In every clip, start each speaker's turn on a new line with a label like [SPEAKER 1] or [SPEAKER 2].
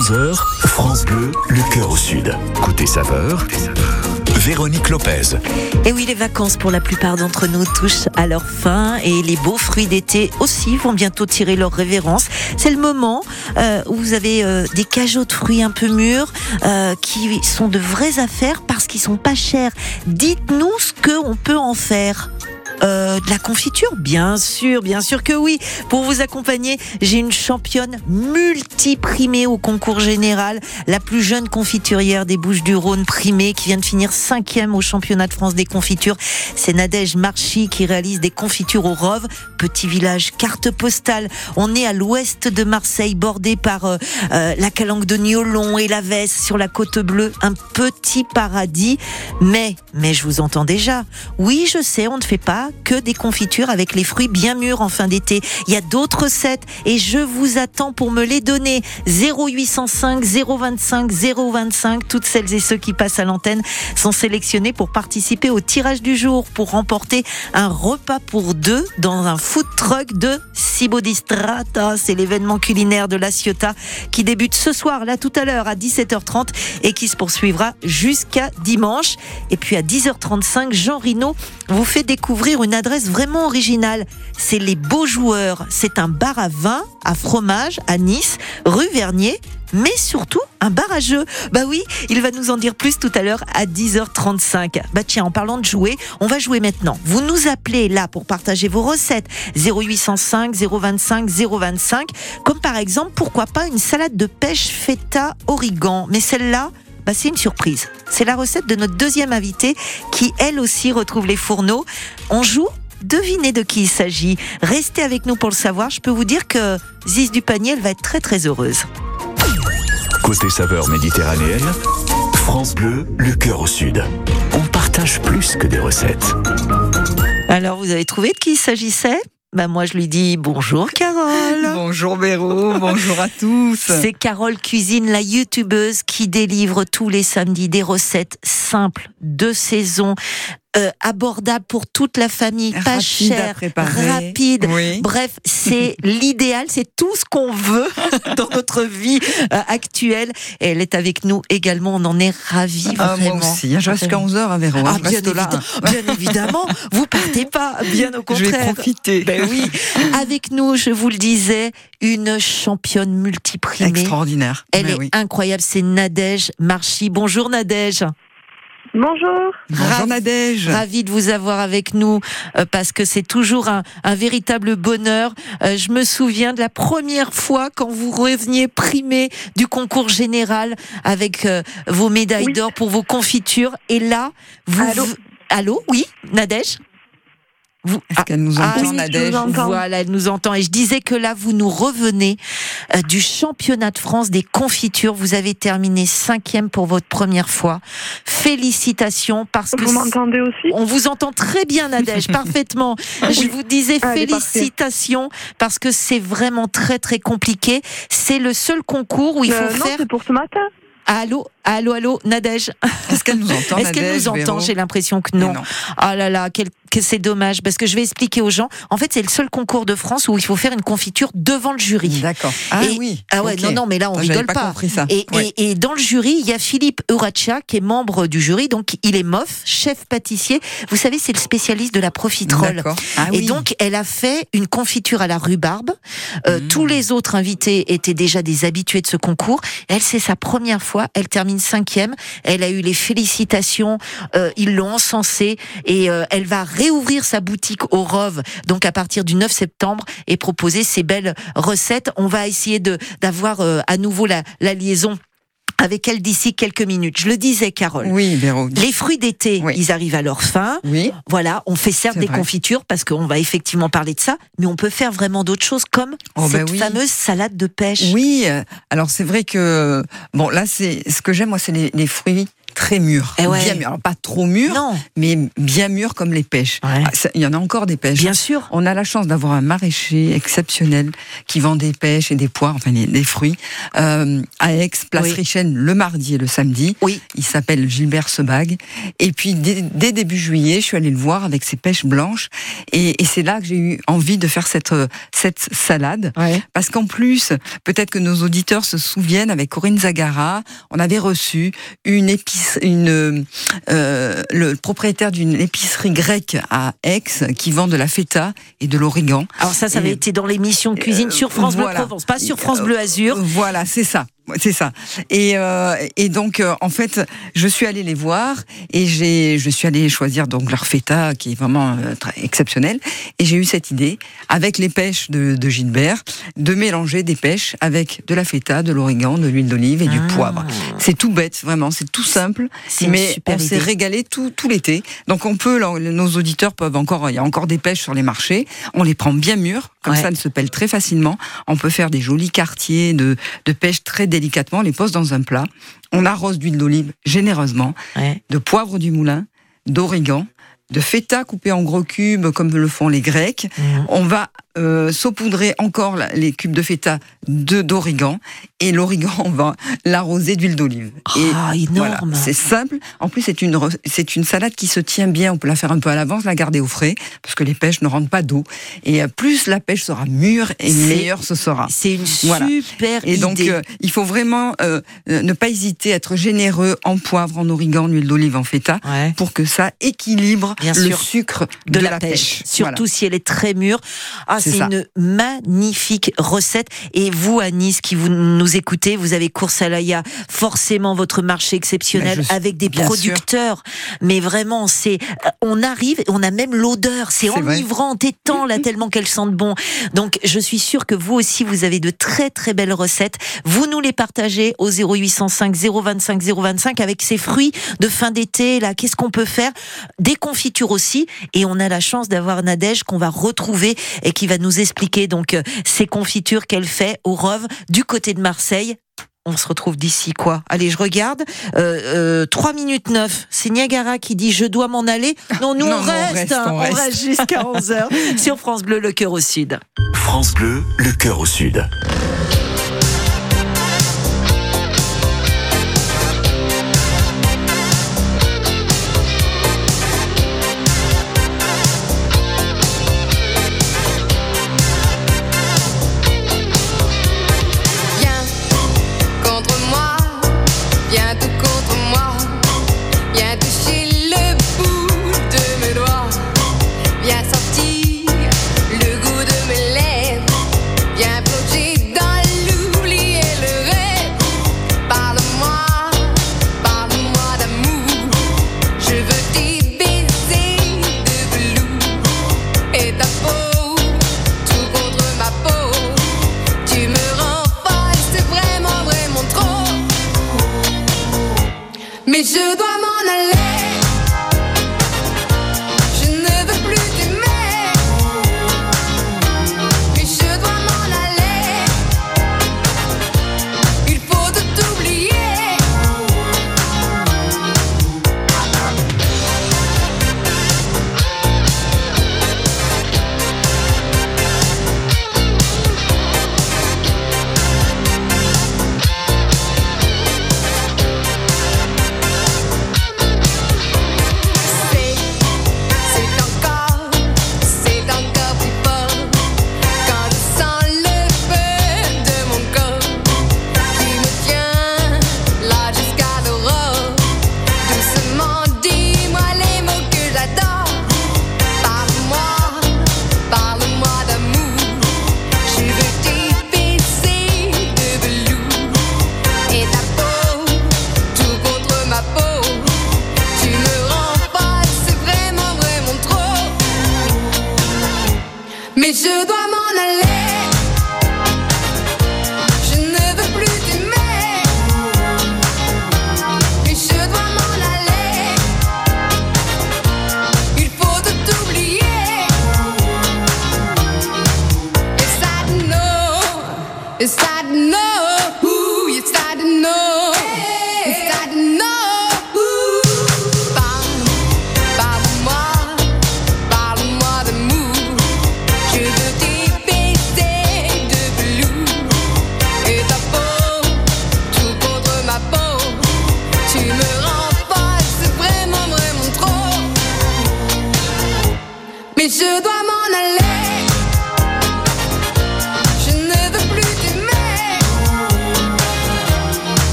[SPEAKER 1] 11h, France Bleu, le cœur au sud. Côté saveur, Véronique Lopez.
[SPEAKER 2] Et oui, les vacances pour la plupart d'entre nous touchent à leur fin et les beaux fruits d'été aussi vont bientôt tirer leur révérence. C'est le moment euh, où vous avez euh, des cajots de fruits un peu mûrs euh, qui sont de vraies affaires parce qu'ils sont pas chers. Dites-nous ce qu'on peut en faire. Euh, de la confiture Bien sûr, bien sûr que oui. Pour vous accompagner, j'ai une championne multi-primée au concours général, la plus jeune confiturière des Bouches-du-Rhône primée qui vient de finir cinquième au championnat de France des confitures. C'est Nadège Marchi qui réalise des confitures au Rove, petit village carte postale. On est à l'ouest de Marseille, bordé par euh, euh, la calanque de Niolon et la Vesse sur la côte bleue, un petit paradis. Mais, mais je vous entends déjà. Oui, je sais, on ne fait pas que des confitures avec les fruits bien mûrs en fin d'été. Il y a d'autres recettes et je vous attends pour me les donner. 0805 025 025. Toutes celles et ceux qui passent à l'antenne sont sélectionnés pour participer au tirage du jour pour remporter un repas pour deux dans un food truck de Cibo di Strata. C'est l'événement culinaire de la Ciotat qui débute ce soir, là tout à l'heure à 17h30 et qui se poursuivra jusqu'à dimanche. Et puis à 10h35, Jean Rino vous fait découvrir une adresse vraiment originale. C'est les Beaux Joueurs. C'est un bar à vin, à fromage, à Nice, rue Vernier mais surtout un bar à jeux. Bah oui, il va nous en dire plus tout à l'heure à 10h35. Bah tiens, en parlant de jouer, on va jouer maintenant. Vous nous appelez là pour partager vos recettes 0805 025 025 comme par exemple pourquoi pas une salade de pêche feta origan. Mais celle-là, bah, c'est une surprise. C'est la recette de notre deuxième invitée qui, elle aussi, retrouve les fourneaux. On joue Devinez de qui il s'agit. Restez avec nous pour le savoir. Je peux vous dire que Ziz du panier, elle va être très très heureuse.
[SPEAKER 1] Côté saveur méditerranéenne, France Bleu, le cœur au sud. On partage plus que des recettes.
[SPEAKER 2] Alors, vous avez trouvé de qui il s'agissait? Bah moi je lui dis bonjour Carole.
[SPEAKER 3] Bonjour Béraud, bonjour à tous.
[SPEAKER 2] C'est Carole Cuisine, la youtubeuse qui délivre tous les samedis des recettes simples de saison, euh, abordable pour toute la famille, pas
[SPEAKER 3] Rapide
[SPEAKER 2] cher, rapide.
[SPEAKER 3] Oui.
[SPEAKER 2] Bref, c'est l'idéal, c'est tout ce qu'on veut dans notre vie euh, actuelle. Et elle est avec nous également, on en est ravis
[SPEAKER 3] Ah,
[SPEAKER 2] vraiment.
[SPEAKER 3] moi aussi, hein, je reste jusqu'à 11h à Véro.
[SPEAKER 2] Ah,
[SPEAKER 3] je
[SPEAKER 2] bien,
[SPEAKER 3] là.
[SPEAKER 2] bien évidemment, vous partez pas, bien au
[SPEAKER 3] Je vais
[SPEAKER 2] contraire.
[SPEAKER 3] profiter.
[SPEAKER 2] Ben oui, avec nous, je vous le disais, une championne multiprimée.
[SPEAKER 3] Extraordinaire.
[SPEAKER 2] Elle
[SPEAKER 3] Mais
[SPEAKER 2] est
[SPEAKER 3] oui.
[SPEAKER 2] incroyable, c'est Nadège Marchi. Bonjour Nadège.
[SPEAKER 4] Bonjour.
[SPEAKER 3] Bonjour
[SPEAKER 2] Ravi-
[SPEAKER 3] Nadège.
[SPEAKER 2] Ravi de vous avoir avec nous euh, parce que c'est toujours un, un véritable bonheur. Euh, je me souviens de la première fois quand vous reveniez primé du concours général avec euh, vos médailles
[SPEAKER 4] Oui.
[SPEAKER 2] d'or pour vos confitures. Et là, vous...
[SPEAKER 4] Allô
[SPEAKER 2] Allô Oui, Nadège vous...
[SPEAKER 3] Est-ce qu'elle nous
[SPEAKER 2] Ah,
[SPEAKER 3] entend,
[SPEAKER 2] oui,
[SPEAKER 3] Nadège
[SPEAKER 4] entends.
[SPEAKER 2] Voilà, elle nous entend. Et je disais que là, vous nous revenez euh, du championnat de France des confitures. Vous avez terminé cinquième pour votre première fois. Félicitations parce que
[SPEAKER 4] Vous m'entendez aussi?
[SPEAKER 2] On vous entend très bien, Nadège, parfaitement. Je vous disais
[SPEAKER 4] Allez,
[SPEAKER 2] félicitations parce que c'est vraiment très très compliqué. C'est le seul concours où il faut
[SPEAKER 4] Euh, Non,
[SPEAKER 2] faire.
[SPEAKER 4] c'est pour ce matin.
[SPEAKER 2] Allô, allô, allô, Nadège.
[SPEAKER 3] Est-ce qu'elle nous entend,
[SPEAKER 2] Est-ce qu'elle nous entend J'ai l'impression que non. Ah là là, quel- que c'est dommage parce que je vais expliquer aux gens. En fait, c'est le seul concours de France où il faut faire une confiture devant le jury.
[SPEAKER 3] D'accord. Ah
[SPEAKER 2] Et-
[SPEAKER 3] oui.
[SPEAKER 2] Ah ouais, non, non, mais là, on
[SPEAKER 3] Ah,
[SPEAKER 2] rigole
[SPEAKER 3] pas
[SPEAKER 2] pas.
[SPEAKER 3] compris ça.
[SPEAKER 2] Et,
[SPEAKER 3] Ouais.
[SPEAKER 2] et, et dans le jury, il y a Philippe Euracha, qui est membre du jury, donc il est MOF, chef pâtissier. Vous savez, c'est le spécialiste de la profiterole.
[SPEAKER 3] Ah
[SPEAKER 2] Et
[SPEAKER 3] oui.
[SPEAKER 2] donc, elle a fait une confiture à la rhubarbe. Euh,
[SPEAKER 3] Mmh.
[SPEAKER 2] Tous les autres invités étaient déjà des habitués de ce concours. Elle, c'est sa première fois. Elle termine cinquième. Elle a eu les félicitations. Euh, ils l'ont encensée. Et euh, elle va réouvrir sa boutique au Rove, donc à partir du 9 septembre, et proposer ces belles recettes. On va essayer de d'avoir euh, à nouveau la, la liaison avec elle d'ici quelques minutes. Je le disais, Carole.
[SPEAKER 3] Oui, Véro.
[SPEAKER 2] Les fruits d'été,
[SPEAKER 3] Oui.
[SPEAKER 2] ils arrivent à leur fin.
[SPEAKER 3] Oui.
[SPEAKER 2] Voilà, on fait certes des
[SPEAKER 3] vrai.
[SPEAKER 2] confitures parce qu'on va effectivement parler de ça, mais on peut faire vraiment d'autres choses comme
[SPEAKER 3] Oh, bah
[SPEAKER 2] cette
[SPEAKER 3] oui.
[SPEAKER 2] fameuse salade de pêche.
[SPEAKER 3] Oui, euh, alors c'est vrai que bon là c'est ce que j'aime moi c'est les, les fruits très mûres.
[SPEAKER 2] Eh ouais.
[SPEAKER 3] Bien mûres. Alors, pas trop mûres,
[SPEAKER 2] Non,
[SPEAKER 3] mais bien mûres comme les pêches.
[SPEAKER 2] Ouais.
[SPEAKER 3] Ah, ça- Il y en a encore des pêches.
[SPEAKER 2] bien sûr.
[SPEAKER 3] On a la chance d'avoir un maraîcher exceptionnel qui vend des pêches et des poires, enfin des, des fruits, euh, à Aix, place
[SPEAKER 2] Oui.
[SPEAKER 3] Le mardi et le samedi.
[SPEAKER 2] Oui.
[SPEAKER 3] Il s'appelle Gilbert Sebag. Et puis, dès, dès début juillet, je suis allée le voir avec ses pêches blanches. Et, et c'est là que j'ai eu envie de faire cette, euh, cette salade.
[SPEAKER 2] Ouais.
[SPEAKER 3] Parce qu'en plus, peut-être que nos auditeurs se souviennent, avec Corinne Zagara, on avait reçu une épice, une, euh, le propriétaire d'une épicerie grecque à Aix qui vend de la feta et de l'origan.
[SPEAKER 2] Alors ça, ça avait été dans l'émission Cuisine
[SPEAKER 3] Euh,
[SPEAKER 2] sur France Bleu
[SPEAKER 3] voilà.
[SPEAKER 2] Provence, pas sur France Bleu Azur.
[SPEAKER 3] Voilà, c'est ça. C'est ça. Et, euh, et donc, euh, en fait, je suis allée les voir et j'ai, je suis allée choisir donc leur feta qui est vraiment euh, très exceptionnel. Et j'ai eu cette idée, avec les pêches de, de Gilbert, de mélanger des pêches avec de la feta, de l'origan, de l'huile d'olive et du
[SPEAKER 2] Ah.
[SPEAKER 3] poivre. C'est tout bête, vraiment, c'est tout simple. Mais on s'est régalé tout, tout l'été. Donc on peut, nos auditeurs peuvent encore, il y a encore des pêches sur les marchés. On les prend bien mûres, comme
[SPEAKER 2] Ouais.
[SPEAKER 3] ça elles se pèlent très facilement. On peut faire des jolis quartiers de, de pêche très délicatement, on les pose dans un plat. On arrose d'huile d'olive généreusement,
[SPEAKER 2] Ouais.
[SPEAKER 3] de poivre du moulin, d'origan, de feta coupé en gros cubes comme le font les Grecs.
[SPEAKER 2] Mhm.
[SPEAKER 3] On va euh, saupoudrer encore les cubes de feta de d'origan et l'origan on va l'arroser d'huile d'olive.
[SPEAKER 2] Ah, énorme.
[SPEAKER 3] c'est simple. En plus, c'est une c'est une salade qui se tient bien. On peut la faire un peu à l'avance, la garder au frais, parce que les pêches ne rentrent pas d'eau. Et euh, plus la pêche sera mûre, et
[SPEAKER 2] C'est-
[SPEAKER 3] meilleur ce sera.
[SPEAKER 2] C'est une
[SPEAKER 3] Voilà.
[SPEAKER 2] super
[SPEAKER 3] Et donc,
[SPEAKER 2] idée.
[SPEAKER 3] euh, il faut vraiment euh, ne pas hésiter à être généreux en poivre, en origan, en huile d'olive, en feta,
[SPEAKER 2] Ouais.
[SPEAKER 3] pour que ça équilibre
[SPEAKER 2] Bien
[SPEAKER 3] le
[SPEAKER 2] sûr.
[SPEAKER 3] sucre
[SPEAKER 2] de, la, pêche, surtout si elle est très mûre. Ah,
[SPEAKER 3] C'est
[SPEAKER 2] une magnifique recette. Et vous, à Nice, qui vous nous écoutez, vous avez Course à l'Aïa, forcément votre marché exceptionnel
[SPEAKER 3] je-
[SPEAKER 2] avec des producteurs. Mais vraiment, c'est, euh, on arrive, on a même l'odeur. C'est enivrant, tétant là tellement qu'elles sentent bon. Donc, je suis sûre que vous aussi, vous avez de très très belles recettes. Vous nous les partagez au 0805 025 025 avec ces fruits de fin d'été. Là, qu'est-ce qu'on peut faire? Des confitures aussi. Et on a la chance d'avoir Nadège qu'on va retrouver et qui va nous expliquer donc euh, ces confitures qu'elle fait au Rove du côté de Marseille. On se retrouve d'ici quoi Allez, je regarde. Euh, euh, 3 minutes 9. C'est Niagara qui dit je dois m'en aller. Non, nous
[SPEAKER 3] Non,
[SPEAKER 2] on, reste, hein,
[SPEAKER 3] on
[SPEAKER 2] on
[SPEAKER 3] reste.
[SPEAKER 2] reste jusqu'à 11h sur France Bleu, le cœur au sud.
[SPEAKER 1] France Bleu, le cœur au sud.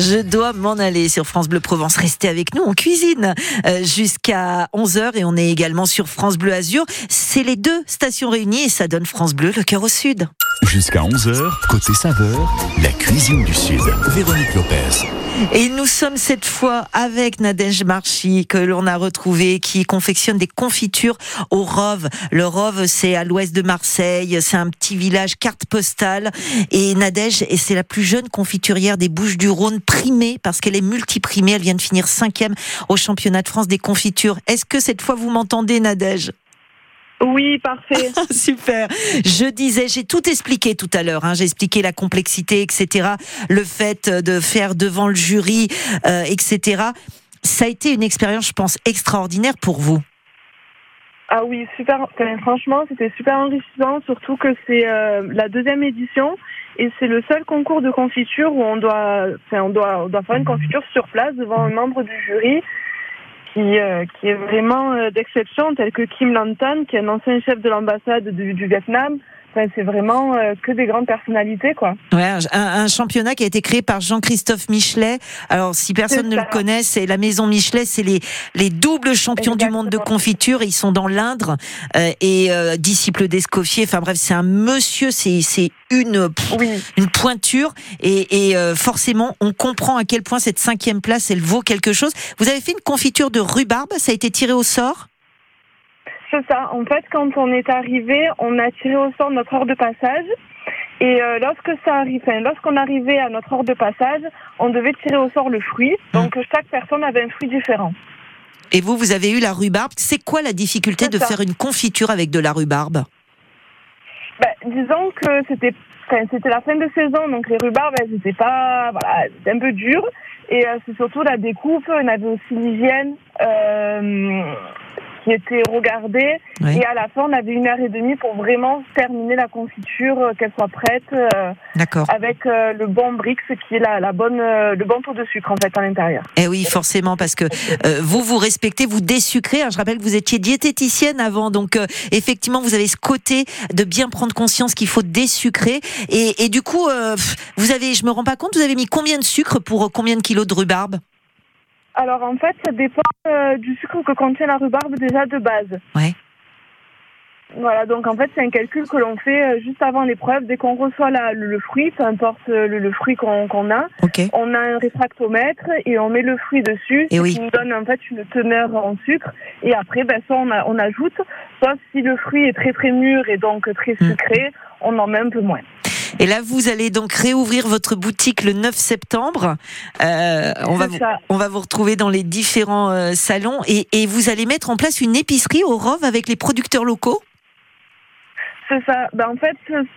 [SPEAKER 5] Je dois m'en aller
[SPEAKER 2] sur France Bleu Provence. Restez avec nous, on cuisine euh, jusqu'à 11h et on est également sur France Bleu Azur. C'est les deux stations réunies et ça donne France Bleu, le cœur au sud.
[SPEAKER 1] Jusqu'à 11h, côté saveur, la cuisine du Sud. Véronique Lopez.
[SPEAKER 2] Et nous sommes cette fois avec Nadège Marchi, que l'on a retrouvé, qui confectionne des confitures au Rove. Le Rove, c'est à l'ouest de Marseille, c'est un petit village carte postale. Et Nadège, c'est la plus jeune confiturière des Bouches du Rhône, primée, parce qu'elle est multiprimée, elle vient de finir cinquième au championnat de France des confitures. Est-ce que cette fois vous m'entendez, Nadège?
[SPEAKER 4] Oui, parfait.
[SPEAKER 2] Super. Je disais, j'ai tout expliqué tout à l'heure. Hein. J'ai expliqué la complexité, etc. Le fait de faire devant le jury, euh, etc. Ça a été une expérience, je pense, extraordinaire pour vous.
[SPEAKER 4] Ah oui, super. franchement, c'était super enrichissant, surtout que c'est euh, la deuxième édition et c'est le seul concours de confiture où on doit, enfin, on doit, on doit faire une confiture sur place devant un membre du jury qui, euh, qui est vraiment euh, d'exception, tel que Kim Lantan, qui est un ancien chef de l'ambassade du, du Vietnam. Enfin, c'est vraiment euh, que des grandes personnalités, quoi.
[SPEAKER 2] Ouais, un, un championnat qui a été créé par Jean-Christophe Michelet. Alors, si personne ne le connaît, c'est la maison Michelet, c'est les, les doubles champions du monde de confiture. Ils sont dans l'Indre euh, et euh, disciples d'Escoffier. Enfin bref, c'est un monsieur, c'est c'est une pff,
[SPEAKER 4] Oui.
[SPEAKER 2] une pointure et, et, euh, forcément on comprend à quel point cette cinquième place elle vaut quelque chose. Vous avez fait une confiture de rhubarbe, ça a été tiré au sort?
[SPEAKER 4] C'est ça. En fait, quand on est arrivé, on a tiré au sort notre heure de passage. Et euh, lorsque ça arrive, enfin, lorsqu'on arrivait à notre heure de passage, on devait tirer au sort le fruit. Donc chaque personne avait un fruit différent.
[SPEAKER 2] Et vous, vous avez eu la rhubarbe. C'est quoi la difficulté de
[SPEAKER 4] ça.
[SPEAKER 2] faire une confiture avec de la rhubarbe?
[SPEAKER 4] Ben, disons que c'était, enfin, c'était la fin de saison, donc les rhubarbes, elles étaient pas, voilà, un peu dures. Et euh, c'est surtout la découpe. On avait aussi l'hygiène euh, qui était regardée.
[SPEAKER 2] Oui.
[SPEAKER 4] Et à la fin, on avait une heure et demie pour vraiment terminer la confiture, euh, qu'elle soit prête. euh,
[SPEAKER 2] D'accord.
[SPEAKER 4] avec euh, le bon Brix qui est la, la bonne, euh, le bon taux de sucre en fait à l'intérieur.
[SPEAKER 2] Eh oui, forcément, parce que euh, vous vous respectez, vous désucrez. Je rappelle que vous étiez diététicienne avant, donc euh, effectivement, vous avez ce côté de bien prendre conscience qu'il faut désucrer. Et, et du coup, euh, vous avez, je me rends pas compte, vous avez mis combien de sucre pour combien de kilos de rhubarbe?
[SPEAKER 4] Alors en fait, ça dépend euh, du sucre que contient la rhubarbe déjà de base.
[SPEAKER 2] Ouais.
[SPEAKER 4] Voilà, donc en fait, c'est un calcul que l'on fait euh, juste avant l'épreuve. Dès qu'on reçoit la- le, le fruit, peu importe euh, le, le fruit qu'on qu'on a,
[SPEAKER 2] Ok.
[SPEAKER 4] on a un réfractomètre et on met le fruit dessus,
[SPEAKER 2] Eh
[SPEAKER 4] ce
[SPEAKER 2] oui.
[SPEAKER 4] qui nous donne en fait une teneur en sucre. Et après, ben, soit on, a- on ajoute, soit si le fruit est très très mûr et donc très
[SPEAKER 2] Mm.
[SPEAKER 4] sucré, on en met un peu moins.
[SPEAKER 2] Et là, vous allez donc réouvrir votre boutique le 9 septembre. Euh, on va vous, on va vous retrouver dans les différents euh, salons et, et vous allez mettre en place une épicerie au Rove avec les producteurs locaux?
[SPEAKER 4] C'est ça. Ben, en fait,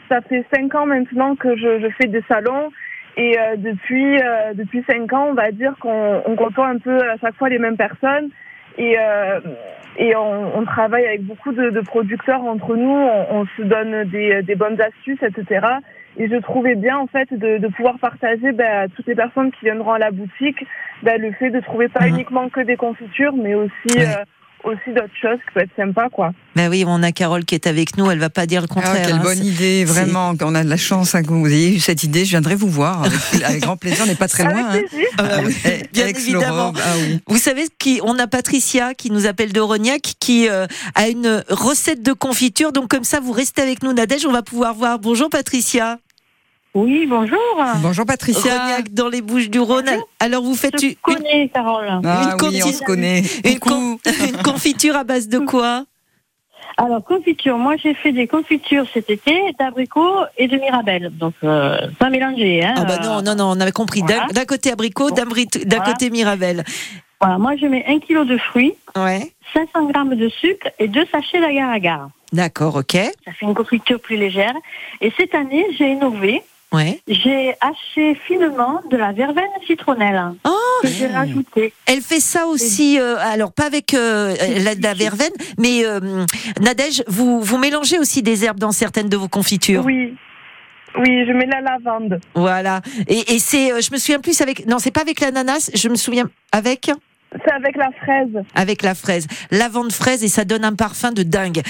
[SPEAKER 4] ça fait cinq ans maintenant que je, je fais des salons. Et euh, depuis euh, depuis cinq ans, on va dire qu'on on côtoie un peu à chaque fois les mêmes personnes. Et, et on, on travaille avec beaucoup de, de producteurs entre nous. On, on se donne des, des bonnes astuces, etc. Et je trouvais bien en fait de, de pouvoir partager ben, à toutes les personnes qui viendront à la boutique ben, le fait de trouver pas
[SPEAKER 2] Mhm.
[SPEAKER 4] uniquement que des confitures, mais aussi
[SPEAKER 2] Ouais.
[SPEAKER 4] euh, aussi d'autres choses qui peuvent être sympas, quoi.
[SPEAKER 2] Ben oui, on a Carole qui est avec nous, elle va pas dire le
[SPEAKER 3] Ah,
[SPEAKER 2] contraire.
[SPEAKER 3] quelle
[SPEAKER 2] hein.
[SPEAKER 3] bonne idée, vraiment. On a de la chance hein, que vous ayez eu cette idée. Je viendrai vous voir avec, avec grand plaisir. On n'est pas très loin. hein.
[SPEAKER 4] Avec plaisir.
[SPEAKER 2] Ah bah oui,
[SPEAKER 3] Eh,
[SPEAKER 2] bien
[SPEAKER 3] Aix-le-Rove,
[SPEAKER 2] évidemment.
[SPEAKER 3] Ah oui.
[SPEAKER 2] Vous savez qui on a Patricia qui nous appelle de Rognac qui euh, a une recette de confiture donc comme ça vous restez avec nous Nadège on va pouvoir voir bonjour Patricia
[SPEAKER 6] Oui, bonjour.
[SPEAKER 3] Bonjour Patricia.
[SPEAKER 2] Rognac dans les Bouches du Rhône alors vous faites
[SPEAKER 6] Je
[SPEAKER 2] une,
[SPEAKER 6] connais Carole.
[SPEAKER 3] Ah
[SPEAKER 2] Une
[SPEAKER 3] oui, on se connaît.
[SPEAKER 2] une,
[SPEAKER 3] Coucou.
[SPEAKER 2] con- une confiture à base de quoi?
[SPEAKER 6] Alors, confiture, moi j'ai fait des confitures cet été d'abricots et de mirabelle. Donc, euh, pas mélangé. Hein,
[SPEAKER 2] Ah bah non
[SPEAKER 6] Euh,
[SPEAKER 2] non non on avait compris d'un
[SPEAKER 6] voilà.
[SPEAKER 2] d'un côté abricot d'un bri- d'un
[SPEAKER 6] Voilà.
[SPEAKER 2] côté mirabelle
[SPEAKER 6] Voilà, moi je mets un kilo de fruits,
[SPEAKER 2] ouais
[SPEAKER 6] 500 grammes de sucre et deux sachets d'agar-agar.
[SPEAKER 2] d'accord ok
[SPEAKER 6] Ça fait une confiture plus légère. Et cette année, j'ai innové.
[SPEAKER 2] Ouais
[SPEAKER 6] J'ai haché finement de la verveine citronnelle
[SPEAKER 2] Oh
[SPEAKER 6] que j'ai rajoutée.
[SPEAKER 2] Elle fait ça aussi, euh, alors pas avec euh, la, la verveine, mais euh, Nadège, vous, vous mélangez aussi des herbes dans certaines de vos confitures.
[SPEAKER 4] Oui. Oui, je mets la lavande.
[SPEAKER 2] Voilà. Et, et c'est, euh, je me souviens plus avec, non, c'est pas avec l'ananas, je me souviens avec
[SPEAKER 4] C'est avec la fraise.
[SPEAKER 2] avec la fraise, lavande fraise et ça donne un parfum de dingue.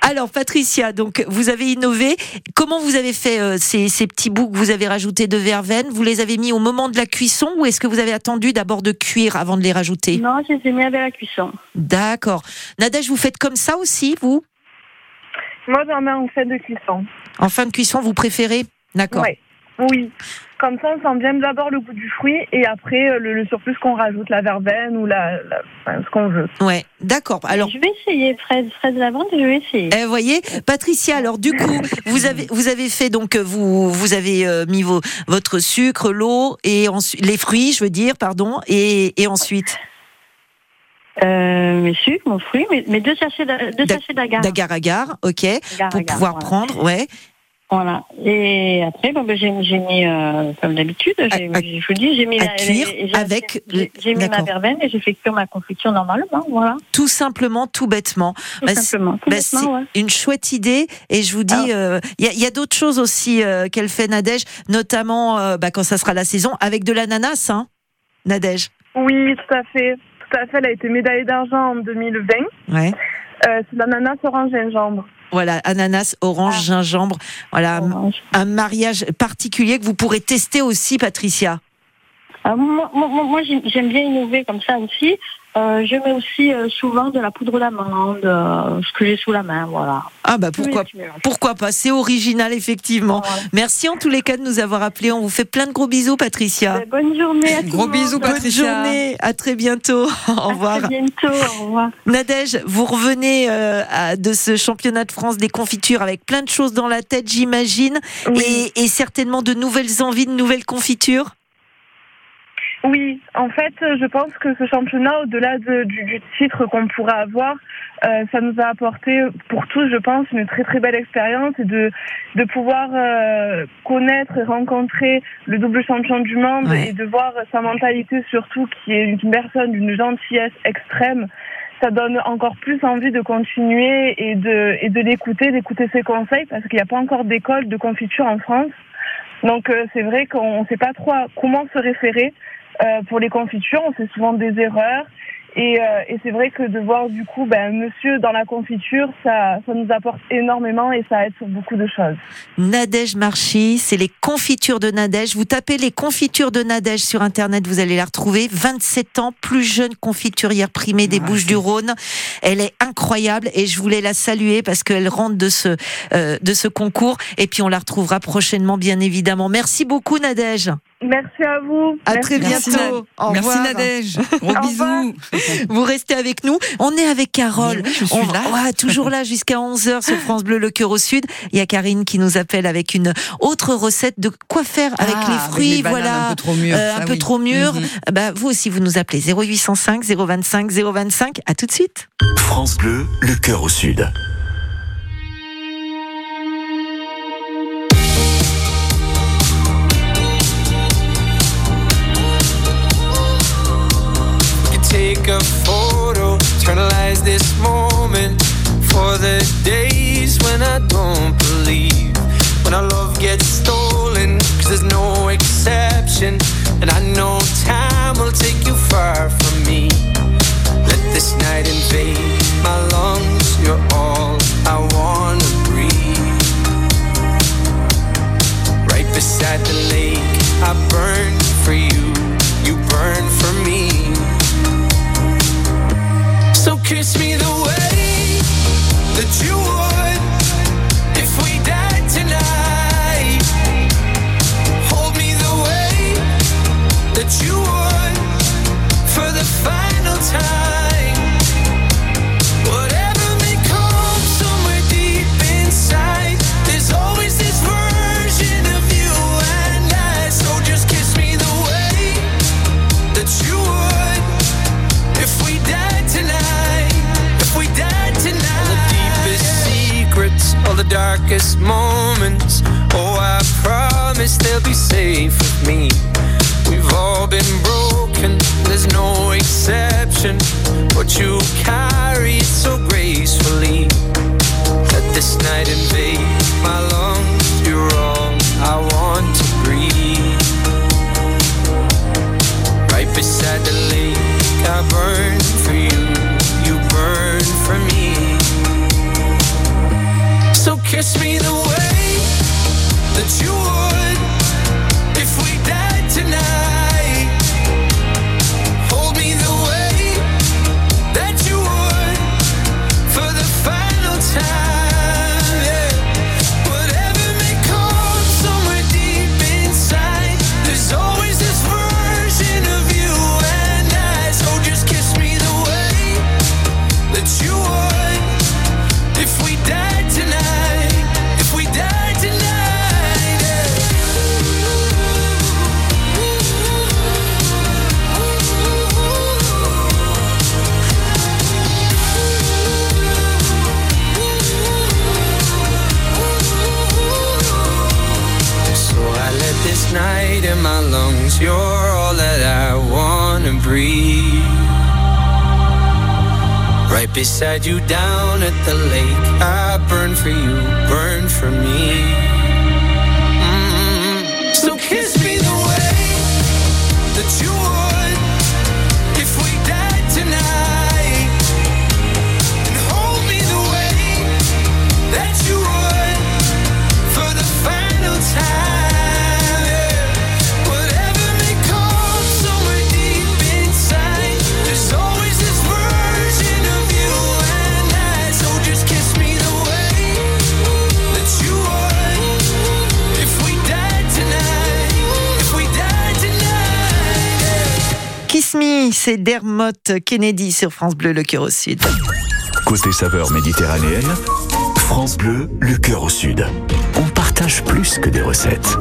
[SPEAKER 2] Alors Patricia, donc vous avez innové. Comment vous avez fait euh, ces, ces petits bouts que vous avez rajoutés de verveine? Vous les avez mis au moment de la cuisson ou est-ce que vous avez attendu d'abord de cuire avant de les rajouter?
[SPEAKER 6] Non, je les ai mis avec la cuisson.
[SPEAKER 2] D'accord. Nadège, vous faites comme ça aussi, vous?
[SPEAKER 4] Moi, j'en mets en fait de cuisson.
[SPEAKER 2] En fin de cuisson, vous préférez? D'accord.
[SPEAKER 4] Ouais. Oui. Comme ça, on sent bien d'abord le goût du fruit et après euh, le, le surplus qu'on rajoute, la verveine ou la, la- enfin, ce qu'on veut.
[SPEAKER 2] Ouais, d'accord. Alors,
[SPEAKER 6] je vais essayer fraise, fraise lavande, je vais essayer.
[SPEAKER 2] Eh, vous voyez, Patricia, alors du coup, vous avez vous avez fait donc euh, vous vous avez euh, mis vos, votre sucre, l'eau et ensuite les fruits, je veux dire, pardon, et, et ensuite?
[SPEAKER 6] Euh, mes sucres, mon fruit, mes, mes deux sachets d'agar.
[SPEAKER 2] d'agar-agar, ok,
[SPEAKER 6] Agar,
[SPEAKER 2] pour
[SPEAKER 6] agar,
[SPEAKER 2] pouvoir
[SPEAKER 6] voilà.
[SPEAKER 2] prendre, ouais.
[SPEAKER 6] Voilà. Et après, bon, ben, j'ai j'ai mis, euh, comme d'habitude, je vous dis, j'ai mis la-
[SPEAKER 2] cuire
[SPEAKER 6] j'ai-
[SPEAKER 2] avec
[SPEAKER 6] J'ai j'ai mis ma verveine et j'ai fait cuire ma confiture normalement. Voilà.
[SPEAKER 2] Tout simplement, tout bêtement.
[SPEAKER 6] Tout
[SPEAKER 2] Bah,
[SPEAKER 6] simplement. Tout
[SPEAKER 2] Bah,
[SPEAKER 6] bêtement, ouais.
[SPEAKER 2] une chouette idée et je vous dis,
[SPEAKER 6] Ah.
[SPEAKER 2] il y a, y a d'autres choses aussi euh, qu'elle fait Nadège, notamment euh, bah, quand ça sera la saison avec de l'ananas, hein, Nadège.
[SPEAKER 4] Oui, tout à fait. Tout à fait. Elle a été médaillée d'argent en 2020.
[SPEAKER 2] Ouais.
[SPEAKER 4] Euh, c'est l'ananas orange gingembre.
[SPEAKER 2] Voilà, ananas, orange,
[SPEAKER 6] Ah.
[SPEAKER 2] gingembre. Voilà, un-
[SPEAKER 6] Orange.
[SPEAKER 2] un mariage particulier que vous pourrez tester aussi, Patricia.
[SPEAKER 6] Ah, moi, j'aime bien innover comme ça aussi. Euh, je mets aussi euh, souvent de la poudre d'amande, euh, ce que j'ai sous la main, voilà.
[SPEAKER 2] Ah bah pourquoi,
[SPEAKER 6] Oui,
[SPEAKER 2] pourquoi pas, c'est original effectivement.
[SPEAKER 6] Voilà.
[SPEAKER 2] Merci en tous les cas de nous avoir appelés. On vous fait plein de gros bisous, Patricia.
[SPEAKER 6] Ben, Bonne journée à tout
[SPEAKER 3] Gros
[SPEAKER 6] le monde.
[SPEAKER 3] bisous,
[SPEAKER 2] Bonne
[SPEAKER 3] Patricia.
[SPEAKER 2] journée, à très bientôt. Au
[SPEAKER 6] À
[SPEAKER 2] revoir.
[SPEAKER 6] très bientôt. Au revoir.
[SPEAKER 2] Nadège, vous revenez euh, à- de ce championnat de France des confitures avec plein de choses dans la tête, j'imagine,
[SPEAKER 4] Oui.
[SPEAKER 2] et, et certainement de nouvelles envies, de nouvelles confitures.
[SPEAKER 4] Oui, en fait, je pense que ce championnat, au-delà de- du, du titre qu'on pourrait avoir, euh, ça nous a apporté pour tous, je pense, une très très belle expérience et de, de pouvoir euh, connaître et rencontrer le double champion du monde
[SPEAKER 2] Ouais.
[SPEAKER 4] et de voir sa mentalité surtout, qui est une personne d'une gentillesse extrême. Ça donne encore plus envie de continuer et de, et de l'écouter, d'écouter ses conseils, parce qu'il n'y a pas encore d'école de confiture en France. Donc euh, c'est vrai qu'on ne sait pas trop à- comment se référer euh, pour les confitures. On fait souvent des erreurs. Et, euh, et c'est vrai que de voir du coup ben, monsieur dans la confiture, ça, ça nous apporte énormément et ça aide sur beaucoup de choses.
[SPEAKER 2] Nadège Marchi, c'est les confitures de Nadège. Vous tapez les confitures de Nadège sur Internet, vous allez la retrouver. 27 ans, plus jeune confiturière primée des
[SPEAKER 3] Ah,
[SPEAKER 2] Bouches du Rhône. Elle est incroyable et je voulais la saluer parce qu'elle rentre de ce, euh, de ce concours. Et puis on la retrouvera prochainement, bien évidemment. Merci beaucoup, Nadège.
[SPEAKER 4] Merci à vous.
[SPEAKER 2] À
[SPEAKER 4] Merci
[SPEAKER 2] très
[SPEAKER 3] Merci,
[SPEAKER 2] bientôt.
[SPEAKER 3] Merci
[SPEAKER 2] revoir.
[SPEAKER 3] Nadège. Gros
[SPEAKER 4] Au
[SPEAKER 3] bisous.
[SPEAKER 2] Vous restez avec nous. On est avec Carole.
[SPEAKER 3] Oui, je suis
[SPEAKER 2] On-
[SPEAKER 3] là.
[SPEAKER 2] ouais, toujours là jusqu'à 11h sur France Bleu, le cœur au sud. Il y a Karine qui nous appelle avec une autre recette de quoi faire avec
[SPEAKER 3] Ah,
[SPEAKER 2] les fruits.
[SPEAKER 3] les
[SPEAKER 2] voilà.
[SPEAKER 3] Un peu trop mûres.
[SPEAKER 2] Euh, un peu
[SPEAKER 3] oui.
[SPEAKER 2] trop mûr.
[SPEAKER 3] Mhm.
[SPEAKER 2] Bah, vous aussi, vous nous appelez 0805 025 025. À tout de suite.
[SPEAKER 1] France Bleu, le cœur au sud.
[SPEAKER 7] A photo, eternalize this moment for the days when I don't believe. When our love gets stolen, cause there's no exception. And I know time will take you far from me. Let this night invade my lungs, you're all I wanna breathe. Right beside the lake, I burn kiss me the way that you would
[SPEAKER 2] c'est Dermot Kennedy sur France Bleu, le cœur au sud.
[SPEAKER 8] Côté saveur méditerranéenne, France Bleu, le cœur au sud. On partage plus que des recettes.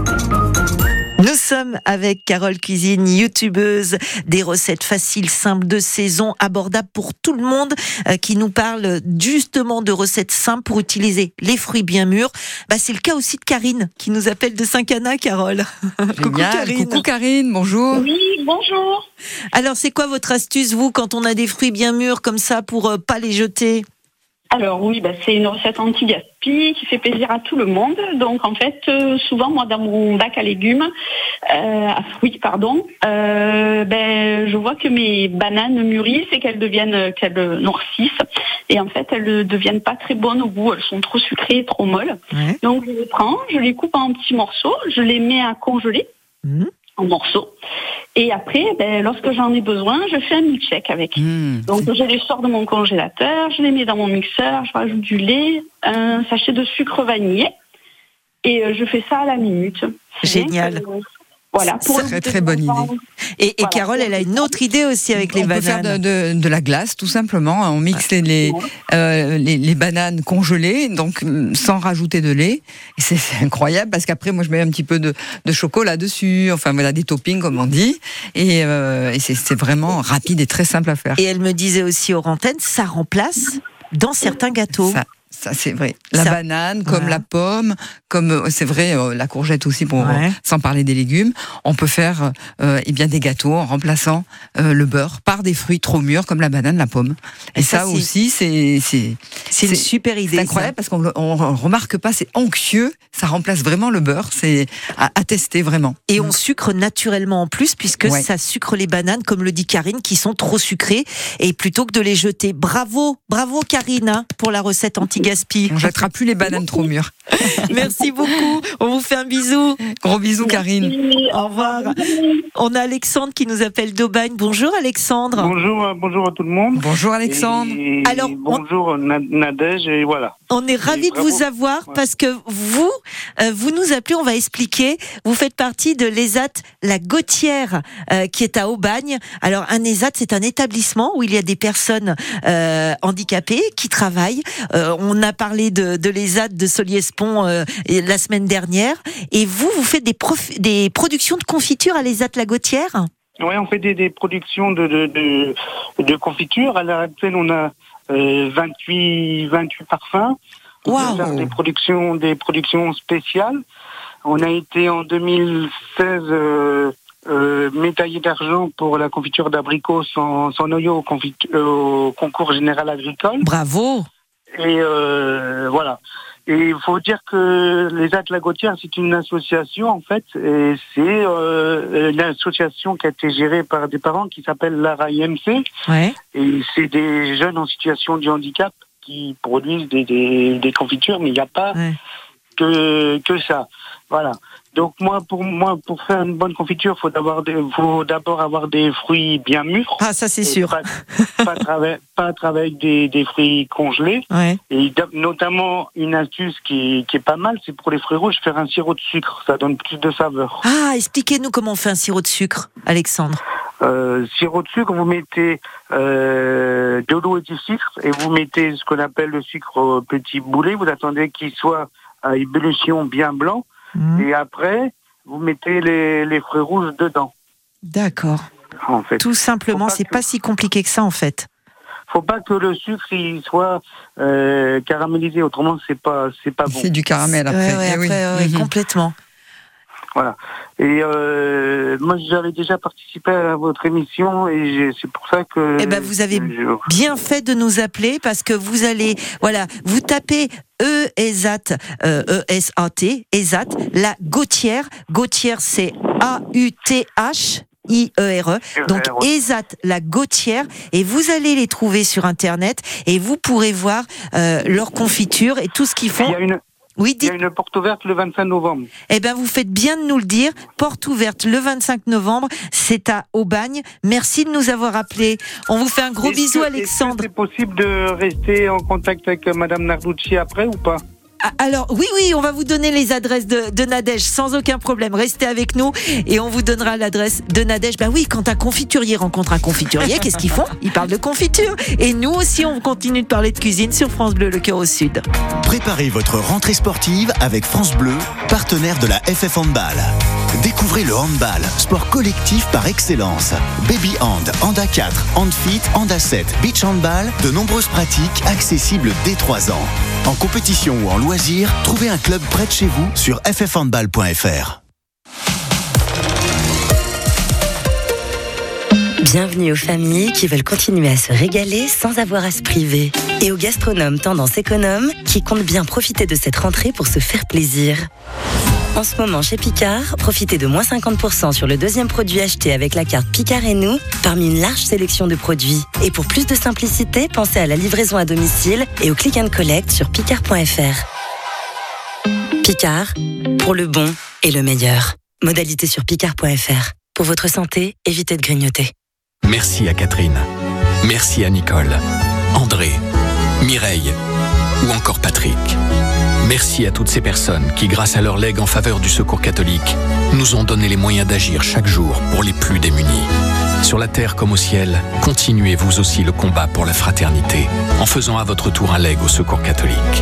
[SPEAKER 2] Nous sommes avec Carole Cuisine, youtubeuse, des recettes faciles, simples, de saison, abordables pour tout le monde, euh, qui nous parle justement de recettes simples pour utiliser les fruits bien mûrs. Bah, c'est le cas aussi de Karine, qui nous appelle de Saint-Cana, Carole. Coucou. Karine.
[SPEAKER 3] Coucou Karine, bonjour.
[SPEAKER 9] Oui, bonjour.
[SPEAKER 2] Alors, c'est quoi votre astuce, vous, quand on a des fruits bien mûrs comme ça, pour euh, pas les jeter?
[SPEAKER 9] Alors oui, bah, c'est une recette anti-gaspi qui fait plaisir à tout le monde. Donc en fait, euh, souvent moi dans mon bac à légumes, euh, à fruits pardon, euh, ben je vois que mes bananes mûrissent et qu'elles deviennent, euh, qu'elles noircissent. Et en fait, elles ne deviennent pas très bonnes au goût. Elles sont trop sucrées, trop molles.
[SPEAKER 2] Ouais.
[SPEAKER 9] Donc je les prends, je les coupe en petits morceaux, je les mets à congeler
[SPEAKER 2] Mhm.
[SPEAKER 9] En morceaux. Et après, ben, lorsque j'en ai besoin, je fais un milkshake avec.
[SPEAKER 3] Mmh.
[SPEAKER 9] Donc je les sors de mon congélateur, je les mets dans mon mixeur, je rajoute du lait, un sachet de sucre vanillé et euh, je fais ça à la minute. Bien
[SPEAKER 2] Génial.
[SPEAKER 9] Voilà.
[SPEAKER 3] C'est très, très bonne idée.
[SPEAKER 2] Et, et
[SPEAKER 9] Voilà.
[SPEAKER 2] Carole, elle a une autre idée aussi avec les
[SPEAKER 3] on peut faire
[SPEAKER 2] bananes.
[SPEAKER 3] de, de- de la glace, tout simplement. On mixe les, les, euh, les, les bananes congelées, donc sans rajouter de lait. C'est incroyable parce qu'après, moi, je mets un petit peu de, de chocolat dessus. Enfin, voilà, des toppings, comme on dit. Et, euh, et c'est c'est vraiment rapide et très simple à faire.
[SPEAKER 2] Et elle me disait aussi aux antennes, ça remplace dans certains gâteaux.
[SPEAKER 3] Ça, ça c'est vrai. La
[SPEAKER 2] Ça-
[SPEAKER 3] banane, comme la pomme, comme euh, c'est vrai euh, la courgette aussi pour
[SPEAKER 2] Ouais.
[SPEAKER 3] sans parler des légumes, on peut faire euh, eh bien des gâteaux en remplaçant euh, le beurre par des fruits trop mûrs comme la banane, la pomme. Et,
[SPEAKER 2] Et
[SPEAKER 3] ça, aussi c'est c'est
[SPEAKER 2] C'est une super idée. ça.
[SPEAKER 3] incroyable parce qu'on on remarque pas, c'est onctueux, ça remplace vraiment le beurre, c'est à, à tester vraiment.
[SPEAKER 2] Et on sucre naturellement en plus, puisque
[SPEAKER 3] Ouais.
[SPEAKER 2] ça sucre les bananes, comme le dit Karine, qui sont trop sucrées. Et plutôt que de les jeter, bravo, bravo Karine, hein, pour la recette anti-gaspi.
[SPEAKER 3] On jettera plus les bananes trop mûres.
[SPEAKER 2] Merci beaucoup. On vous fait un bisou.
[SPEAKER 3] Gros bisous Karine.
[SPEAKER 2] Au revoir. On a Alexandre qui nous appelle d'Aubagne. Bonjour Alexandre.
[SPEAKER 10] Bonjour, bonjour à tout le monde.
[SPEAKER 3] Bonjour Alexandre.
[SPEAKER 10] Et
[SPEAKER 2] Alors, on-
[SPEAKER 10] bonjour Na- Nadège et voilà.
[SPEAKER 2] On est ravis de vous avoir
[SPEAKER 10] Ouais.
[SPEAKER 2] parce que vous, euh, vous nous appelez, on va expliquer. Vous faites partie de l'ESAT La Gautière euh, qui est à Aubagne. Alors un ESAT, c'est un établissement où il y a des personnes euh, handicapées qui travaillent. Euh, on a parlé de, de l'ESAT de Soliespont euh, la semaine dernière. Et vous, vous faites des, prof- des productions de confiture à l'ESAT La Gautière?
[SPEAKER 10] Ouais, on fait des, des productions de, de, de, de confiture. À actuelle, on a 28, 28 parfums. On
[SPEAKER 2] Waouh.
[SPEAKER 10] peut faire des productions, des productions spéciales. On a été en 2016 euh, euh, médaillé d'argent pour la confiture d'abricot sans, sans noyau au, euh, au concours général agricole.
[SPEAKER 2] Bravo.
[SPEAKER 10] Et euh, voilà. Et il faut dire que les Atlas Lagotières, c'est une association en fait, et c'est euh, une association qui a été gérée par des parents qui s'appelle l'ARA-IMC,
[SPEAKER 2] Ouais.
[SPEAKER 10] et c'est des jeunes en situation de handicap qui produisent des, des, des confitures, mais il n'y a pas
[SPEAKER 2] Ouais.
[SPEAKER 10] que, que ça. Voilà. Donc moi, pour moi, pour faire une bonne confiture, faut d'abord, faut d'abord avoir des fruits bien mûrs.
[SPEAKER 2] Ah, ça c'est sûr.
[SPEAKER 10] Pas, pas, trava- pas travailler avec des, des fruits congelés.
[SPEAKER 2] Ouais.
[SPEAKER 10] Et notamment, une astuce qui, qui est pas mal, c'est pour les fruits rouges, faire un sirop de sucre. Ça donne plus de saveur.
[SPEAKER 2] Ah, expliquez-nous comment on fait un sirop de sucre, Alexandre.
[SPEAKER 10] Euh, sirop de sucre, vous mettez euh, de l'eau et du sucre, et vous mettez ce qu'on appelle le sucre au petit boulet. Vous attendez qu'il soit à ébullition bien blanc,
[SPEAKER 2] Mhm.
[SPEAKER 10] et après, vous mettez les, les fruits rouges dedans.
[SPEAKER 2] D'accord.
[SPEAKER 10] En fait,
[SPEAKER 2] Tout simplement, c'est
[SPEAKER 10] que-
[SPEAKER 2] pas si compliqué que ça en fait.
[SPEAKER 10] faut pas que le sucre il soit euh, caramélisé, autrement c'est pas c'est pas bon.
[SPEAKER 3] C'est du caramel après.
[SPEAKER 2] Ouais, ouais,
[SPEAKER 3] Eh oui. Mhm.
[SPEAKER 2] complètement.
[SPEAKER 10] Voilà. Et euh, moi, j'avais déjà participé à votre émission et c'est pour ça que.
[SPEAKER 2] Eh ben, vous avez
[SPEAKER 10] je-
[SPEAKER 2] Bien fait de nous appeler parce que vous allez, voilà, vous tapez E ESAT, euh, E-S-A-T, ESAT, la Gautière. Gautière, c'est A-U-T-H. I-E-R-E. Donc,
[SPEAKER 10] E R, ouais.
[SPEAKER 2] ESAT, la Gautière, et vous allez les trouver sur Internet et vous pourrez voir euh, leur confiture et tout ce qu'ils
[SPEAKER 10] Il
[SPEAKER 2] font.
[SPEAKER 10] y a une,
[SPEAKER 2] Oui,
[SPEAKER 10] il y
[SPEAKER 2] dites,
[SPEAKER 10] a une porte ouverte le 25 novembre.
[SPEAKER 2] eh ben, vous faites bien de nous le dire. Porte ouverte le 25 novembre, c'est à Aubagne. Merci de nous avoir appelés. On vous fait un gros bisou,
[SPEAKER 10] que-
[SPEAKER 2] Alexandre.
[SPEAKER 10] Est-ce que c'est possible de rester en contact avec Madame Narducci après ou pas?
[SPEAKER 2] Alors oui, oui, on va vous donner les adresses de, de Nadège sans aucun problème. Restez avec nous et on vous donnera l'adresse de Nadège. Bah oui, quand un confiturier rencontre un confiturier, qu'est-ce qu'ils font? Ils parlent de confiture. Et nous aussi, on continue de parler de cuisine sur France Bleu, le cœur au sud.
[SPEAKER 1] Préparez votre rentrée sportive avec France Bleu, partenaire de la FF Handball. Découvrez le handball, sport collectif par excellence. Baby Hand, Handa 4, Hand Fit, Handa 7, Beach Handball, de nombreuses pratiques accessibles dès 3 ans. En compétition ou en loisir, trouvez un club près de chez vous sur ffhandball.fr.
[SPEAKER 11] Bienvenue aux familles qui veulent continuer à se régaler sans avoir à se priver. Et aux gastronomes tendance économe qui comptent bien profiter de cette rentrée pour se faire plaisir. En ce moment, chez Picard, profitez de moins 50% sur le deuxième produit acheté avec la carte Picard et nous, parmi une large sélection de produits. Et pour plus de simplicité, pensez à la livraison à domicile et au click and collect sur picard.fr. Picard, pour le bon et le meilleur. Modalité sur picard.fr. Pour votre santé, évitez de grignoter.
[SPEAKER 12] Merci à Catherine. Merci à Nicole, André, Mireille ou encore Patrick. Merci à toutes ces personnes qui, grâce à leur legs en faveur du secours catholique, nous ont donné les moyens d'agir chaque jour pour les plus démunis. Sur la terre comme au ciel, continuez vous aussi le combat pour la fraternité en faisant à votre tour un leg au secours catholique.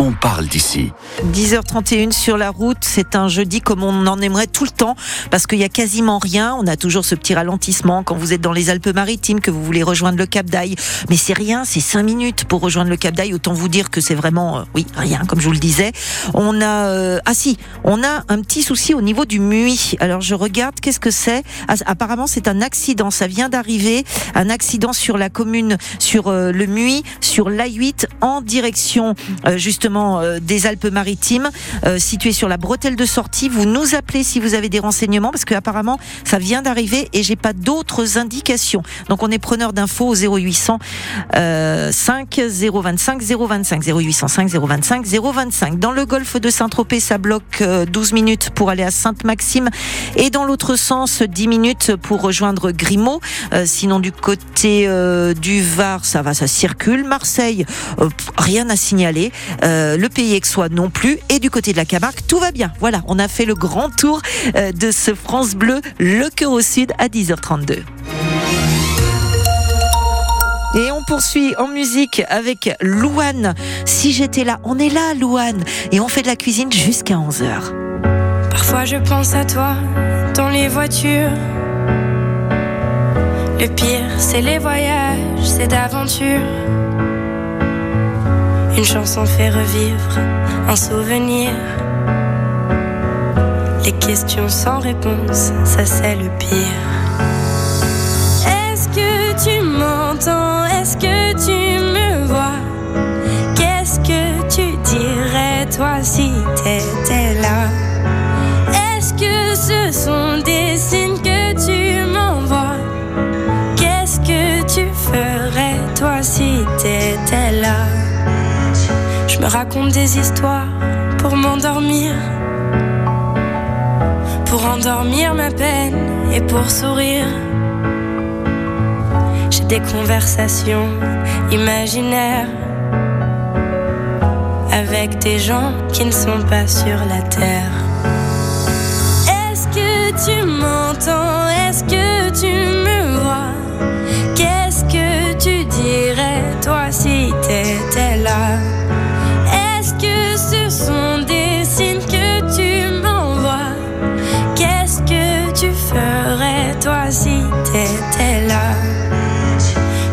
[SPEAKER 1] on parle d'ici.
[SPEAKER 2] 10h31 sur la route, c'est un jeudi comme on en aimerait tout le temps parce qu'il y a quasiment rien. On a toujours ce petit ralentissement quand vous êtes dans les Alpes-Maritimes, que vous voulez rejoindre le Cap d'Aille. Mais c'est rien, c'est 5 minutes pour rejoindre le Cap d'Aille. Autant vous dire que c'est vraiment, euh, oui, rien, comme je vous le disais. On a, euh, ah si, on a un petit souci au niveau du MUI. Alors je regarde, qu'est-ce que c'est? Ah, Apparemment, c'est un accident. Ça vient d'arriver, un accident sur la commune, sur euh, le MUI, sur l'A8 en direction justement euh, des Alpes-Maritimes, euh, situé sur la bretelle de sortie. Vous nous appelez si vous avez des renseignements parce que apparemment ça vient d'arriver et j'ai pas d'autres indications. Donc on est preneur d'infos au 0800 euh, 5 025 025 0805 025 025. Dans le golfe de Saint-Tropez, ça bloque euh, 12 minutes pour aller à Sainte-Maxime et dans l'autre sens 10 minutes pour rejoindre Grimaud. Euh, sinon du côté euh, du Var, ça va, ça circule. Marseille, euh, rien à signaler. Euh, le pays Aixois non plus. Et du côté de la Camargue, tout va bien. Voilà, on a fait le grand tour euh, de ce France Bleu, le cœur au sud à 10h32. Et on poursuit en musique avec Louane. Si j'étais là, on est là, Louane. Et on fait de la cuisine jusqu'à 11h.
[SPEAKER 13] Parfois je pense à toi dans les voitures. Le pire, c'est les voyages, c'est d'aventure. Une chanson fait revivre un souvenir.
[SPEAKER 14] Les questions sans réponse, ça c'est le pire. Est-ce que tu m'entends? Est-ce que tu me vois? Qu'est-ce que tu dirais toi si t'étais là? Est-ce que ce sont des raconte des histoires pour m'endormir pour endormir ma peine et pour sourire. J'ai des conversations imaginaires avec des gens qui ne sont pas sur la terre. Est-ce que tu m'entends? Est-ce que tu me vois? Qu'est-ce que tu dirais toi si t'étais là? Si t'étais là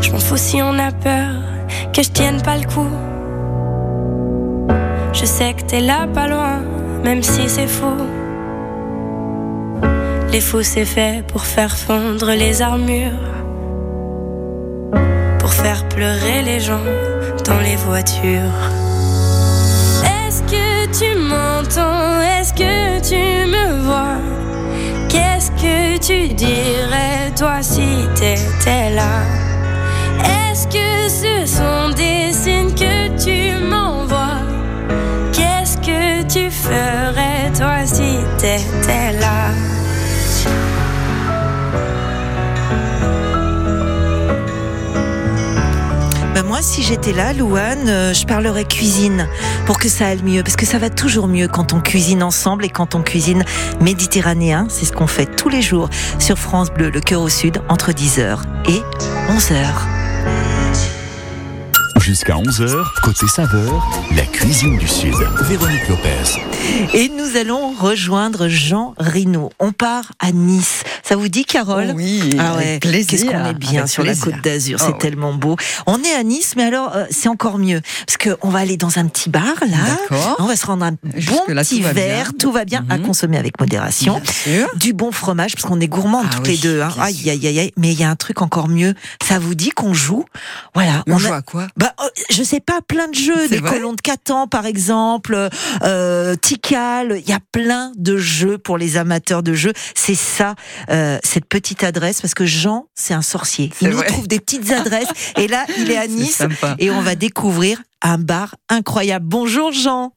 [SPEAKER 14] Je m'en fous si on a peur que je tienne pas le coup. Je sais que t'es là pas loin, même si c'est faux. Les fous c'est fait pour faire fondre les armures, pour faire pleurer les gens dans les voitures. Est-ce que tu m'entends? Est-ce que tu me vois? Tu dirais toi si t'étais là? Est-ce que ce sont des signes que tu m'envoies? Qu'est-ce que tu ferais toi si t'étais là?
[SPEAKER 2] Moi, si j'étais là, Louane, euh, je parlerais cuisine pour que ça aille mieux. Parce que ça va toujours mieux quand on cuisine ensemble et quand on cuisine méditerranéen. C'est ce qu'on fait tous les jours sur France Bleu, le cœur au sud, entre 10h et 11h.
[SPEAKER 8] Jusqu'à 11h, côté saveur, la cuisine du Sud. Véronique Lopez.
[SPEAKER 2] Et nous allons rejoindre Jean Rino. On part à Nice. Ça vous dit, Carole
[SPEAKER 3] Oui,
[SPEAKER 2] Ah
[SPEAKER 3] avec
[SPEAKER 2] ouais,
[SPEAKER 3] plaisir,
[SPEAKER 2] Qu'est-ce qu'on est bien
[SPEAKER 3] avec
[SPEAKER 2] sur la côte d'Azur,
[SPEAKER 3] Oh
[SPEAKER 2] c'est tellement beau. On est à Nice, mais alors euh, c'est encore mieux parce que on va aller dans un petit bar là.
[SPEAKER 3] D'accord.
[SPEAKER 2] On va se rendre un bon
[SPEAKER 3] Jusque-là,
[SPEAKER 2] petit
[SPEAKER 3] tout va bien.
[SPEAKER 2] verre, tout va bien, à
[SPEAKER 3] Mhm.
[SPEAKER 2] consommer avec modération.
[SPEAKER 3] Bien sûr.
[SPEAKER 2] Du bon fromage parce qu'on est gourmandes
[SPEAKER 3] Ah
[SPEAKER 2] toutes
[SPEAKER 3] oui,
[SPEAKER 2] les deux. Hein. Aïe aïe aïe aïe. Mais il y a un truc encore mieux. Ça vous dit qu'on joue? Voilà.
[SPEAKER 3] On
[SPEAKER 2] a-
[SPEAKER 3] joue à quoi?
[SPEAKER 2] Bah, je sais pas, plein de jeux, des colons de Catan par exemple, euh, Tikal, il y a plein de jeux pour les amateurs de jeux. C'est ça, euh, cette petite adresse, parce que Jean, c'est un sorcier. Il nous trouve des petites adresses, et là, il est à Nice, et on va découvrir un bar incroyable. Bonjour Jean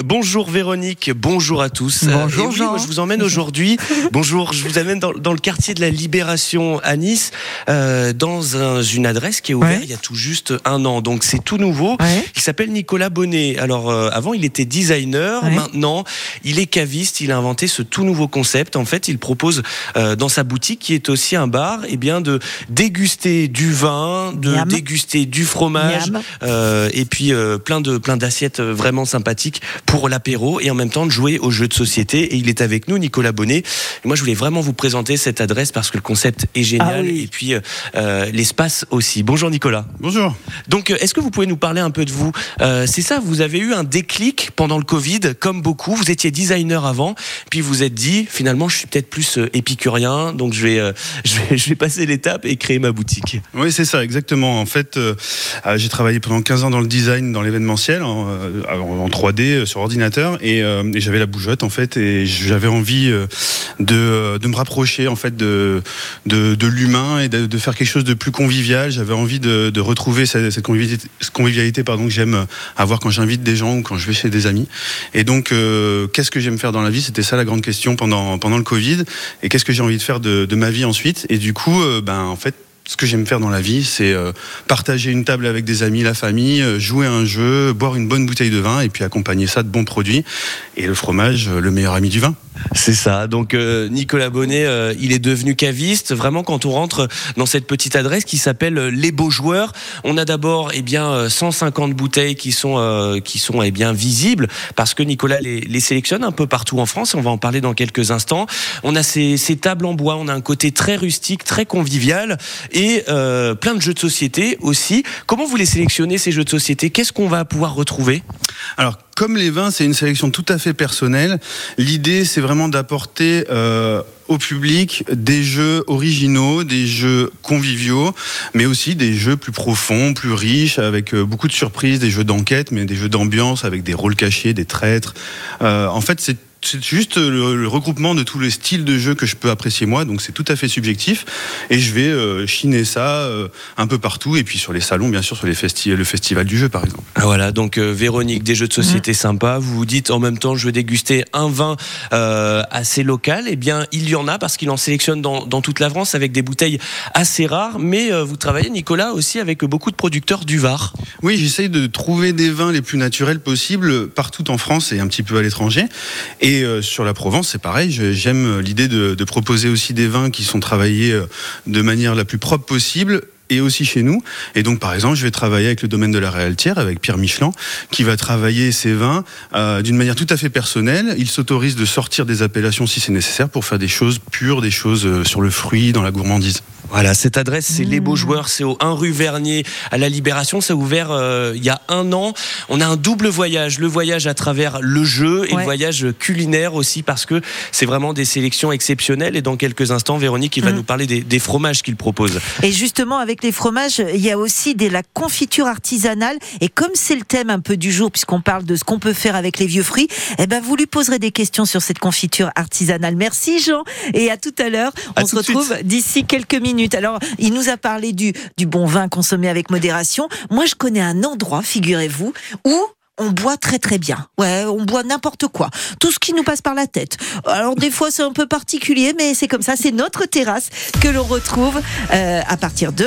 [SPEAKER 15] Bonjour Véronique, bonjour à tous.
[SPEAKER 3] Bonjour,
[SPEAKER 15] oui,
[SPEAKER 3] Jean.
[SPEAKER 15] moi, je vous emmène aujourd'hui. bonjour, je vous amène dans, dans le quartier de la Libération à Nice, euh, dans un- une adresse qui est ouverte
[SPEAKER 2] Ouais.
[SPEAKER 15] il y a tout juste un an. Donc c'est tout nouveau.
[SPEAKER 2] Ouais.
[SPEAKER 15] Il s'appelle Nicolas Bonnet. Alors euh, avant il était designer,
[SPEAKER 2] Ouais.
[SPEAKER 15] maintenant il est caviste. Il a inventé ce tout nouveau concept. En fait, il propose euh, dans sa boutique, qui est aussi un bar, et bien de déguster du vin, de
[SPEAKER 2] Miam.
[SPEAKER 15] déguster du fromage, euh, et puis euh, plein de plein d'assiettes euh, vraiment sympathiques pour l'apéro et en même temps de jouer aux jeux de société. Et il est avec nous, Nicolas Bonnet. Et moi, je voulais vraiment vous présenter cette adresse parce que le concept est génial
[SPEAKER 2] Ah oui.
[SPEAKER 15] et puis euh, euh, l'espace aussi. Bonjour Nicolas.
[SPEAKER 16] Bonjour.
[SPEAKER 15] Donc, euh, est-ce que vous pouvez nous parler un peu de vous? Euh, C'est ça, vous avez eu un déclic pendant le Covid, comme beaucoup. Vous étiez designer avant, puis vous vous êtes dit, finalement, je suis peut-être plus épicurien, donc je vais, euh, je vais, je vais passer l'étape et créer ma boutique.
[SPEAKER 16] Oui, c'est ça, exactement. En fait, j'ai travaillé pendant 15 ans dans le design, dans l'événementiel, en, en 3D euh, sur ordinateur, et, euh, et j'avais la bougeotte en fait, et j'avais envie euh, de, euh, de me rapprocher en fait de, de, l'humain et de, faire quelque chose de plus convivial. J'avais envie de, retrouver cette, convivialité, pardon, que j'aime avoir quand j'invite des gens ou quand je vais chez des amis. Et donc, qu'est-ce que j'aime faire dans la vie? C'était ça la grande question pendant, pendant le Covid. Et qu'est-ce que j'ai envie de faire de, ma vie ensuite? Et du coup, ben, en fait, ce que j'aime faire dans la vie, c'est euh, partager une table avec des amis, la famille, euh, jouer à un jeu, boire une bonne bouteille de vin et puis accompagner ça de bons produits. Et le fromage, euh, le meilleur ami du vin.
[SPEAKER 15] C'est ça. Donc euh, Nicolas Bonnet, euh, il est devenu caviste. Vraiment, quand on rentre dans cette petite adresse qui s'appelle euh, Les Beaux Joueurs, on a d'abord eh bien euh, 150 bouteilles qui sont qui sont eh bien visibles parce que Nicolas les, sélectionne un peu partout en France. On va en parler dans quelques instants. On a ces, ces tables en bois. On a un côté très rustique, très convivial et plein de jeux de société aussi. Comment vous les sélectionnez ces jeux de société? Qu'est-ce qu'on va pouvoir retrouver?
[SPEAKER 16] Alors, comme les vins, c'est une sélection tout à fait personnelle. L'idée, c'est vraiment d'apporter euh, au public des jeux originaux, des jeux conviviaux, mais aussi des jeux plus profonds, plus riches, avec euh, beaucoup de surprises, des jeux d'enquête, mais des jeux d'ambiance avec des rôles cachés, des traîtres. Euh, en fait, c'est c'est juste le, le regroupement de tous les styles de jeux que je peux apprécier moi, donc c'est tout à fait subjectif. Et je vais euh, chiner ça euh, un peu partout, et puis sur les salons, bien sûr, sur les festi le festival du jeu, par exemple.
[SPEAKER 15] Ah, Voilà, donc euh, Véronique, des jeux de
[SPEAKER 3] Mhm.
[SPEAKER 15] société sympas. Vous vous dites en même temps, je veux déguster un vin assez local. Eh bien, il y en a parce qu'il en sélectionne dans, dans toute la France avec des bouteilles assez rares. Mais vous travaillez, Nicolas, aussi avec beaucoup de producteurs du Var.
[SPEAKER 16] Oui, j'essaye de trouver des vins les plus naturels possibles partout en France et un petit peu à l'étranger. Et euh, sur la Provence, c'est pareil. J'aime l'idée de, proposer aussi des vins qui sont travaillés euh, de manière la plus propre possible et aussi chez nous. Et donc, par exemple, je vais travailler avec le domaine de la Réaltière, avec Pierre Michelin, qui va travailler ses vins euh, d'une manière tout à fait personnelle. Il s'autorise de sortir des appellations si c'est nécessaire pour faire des choses pures, des choses euh, sur le fruit, dans la gourmandise.
[SPEAKER 15] Voilà, cette adresse, c'est Les Beaux Joueurs, c'est au 1 rue Vernier à la Libération. Ça a ouvert euh, il y a un an. On a un double voyage, le voyage à travers le jeu et
[SPEAKER 2] Ouais.
[SPEAKER 15] le voyage culinaire aussi parce que c'est vraiment des sélections exceptionnelles. Et dans quelques instants, Véronique, il va
[SPEAKER 2] Mm.
[SPEAKER 15] nous parler des, des fromages qu'il propose.
[SPEAKER 2] Et justement, avec les fromages, il y a aussi de la confiture artisanale. Et comme c'est le thème un peu du jour, puisqu'on parle de ce qu'on peut faire avec les vieux fruits, eh ben, vous lui poserez des questions sur cette confiture artisanale. Merci, Jean. Et à tout à l'heure.
[SPEAKER 16] À
[SPEAKER 2] On se retrouve d'ici quelques minutes. Alors, il nous a parlé du, bon vin consommé avec modération. Moi, je connais un endroit, figurez-vous, où on boit très très bien. Ouais, on boit n'importe quoi. Tout ce qui nous passe par la tête. Alors des fois c'est un peu particulier, mais c'est comme ça. C'est notre terrasse que l'on retrouve euh, à partir de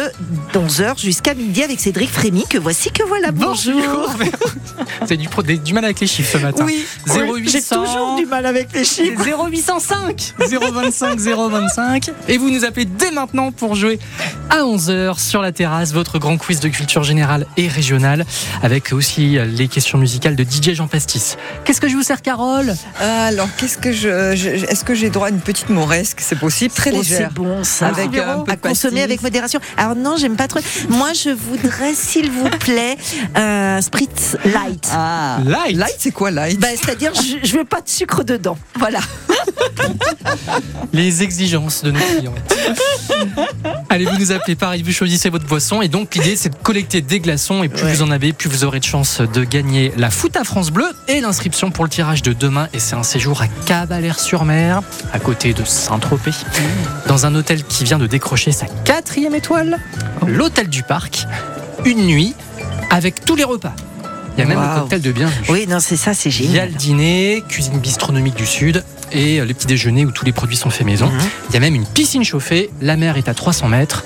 [SPEAKER 2] 11h jusqu'à midi avec Cédric Frémy, que voici, que voilà. Bonjour.
[SPEAKER 17] C'est du, du mal avec les chiffres ce matin.
[SPEAKER 2] Oui,
[SPEAKER 17] 0800.
[SPEAKER 2] j'ai toujours du mal avec les chiffres.
[SPEAKER 17] 0805 025 025 et vous nous appelez dès maintenant pour jouer à 11h sur la terrasse votre grand quiz de culture générale et régionale avec aussi les questions musicales de DJ Jean Pastis. Qu'est-ce que je vous sers Carole?
[SPEAKER 3] Ah, alors, qu'est-ce que je, je- est-ce que j'ai droit à une petite moresque C'est possible, très
[SPEAKER 2] Oh,
[SPEAKER 3] légère.
[SPEAKER 2] c'est bon ça.
[SPEAKER 3] Avec euh, un peu
[SPEAKER 2] à
[SPEAKER 3] de
[SPEAKER 2] consommer
[SPEAKER 3] pastis.
[SPEAKER 2] avec modération. Alors non, j'aime pas trop. Moi, je voudrais, s'il vous plaît, un spritz light.
[SPEAKER 3] Ah,
[SPEAKER 17] Light?
[SPEAKER 3] light, c'est quoi light?
[SPEAKER 2] Bah, c'est-à-dire, je, je veux pas de sucre dedans. Voilà.
[SPEAKER 17] Les exigences de nos clients. Allez, vous nous appelez pareil, vous choisissez votre boisson et donc l'idée c'est de collecter des glaçons et plus
[SPEAKER 2] Ouais.
[SPEAKER 17] vous en avez, plus vous aurez de chances de gagner la foot à France Bleu et l'inscription pour le tirage de demain et c'est un séjour à Cavalère-sur-Mer, à côté de Saint-Tropez, dans un hôtel qui vient de décrocher sa quatrième étoile, l'hôtel du Parc, une nuit avec tous les repas. Il y a même le
[SPEAKER 2] Waouh.
[SPEAKER 17] cocktail de bien.
[SPEAKER 2] Oui, non, c'est ça, c'est
[SPEAKER 17] Il y a
[SPEAKER 2] génial.
[SPEAKER 17] le dîner, cuisine bistronomique du Sud et euh, les petits déjeuners où tous les produits sont faits maison.
[SPEAKER 2] Mhm.
[SPEAKER 17] Il y a même une piscine chauffée, la mer est à 300 mètres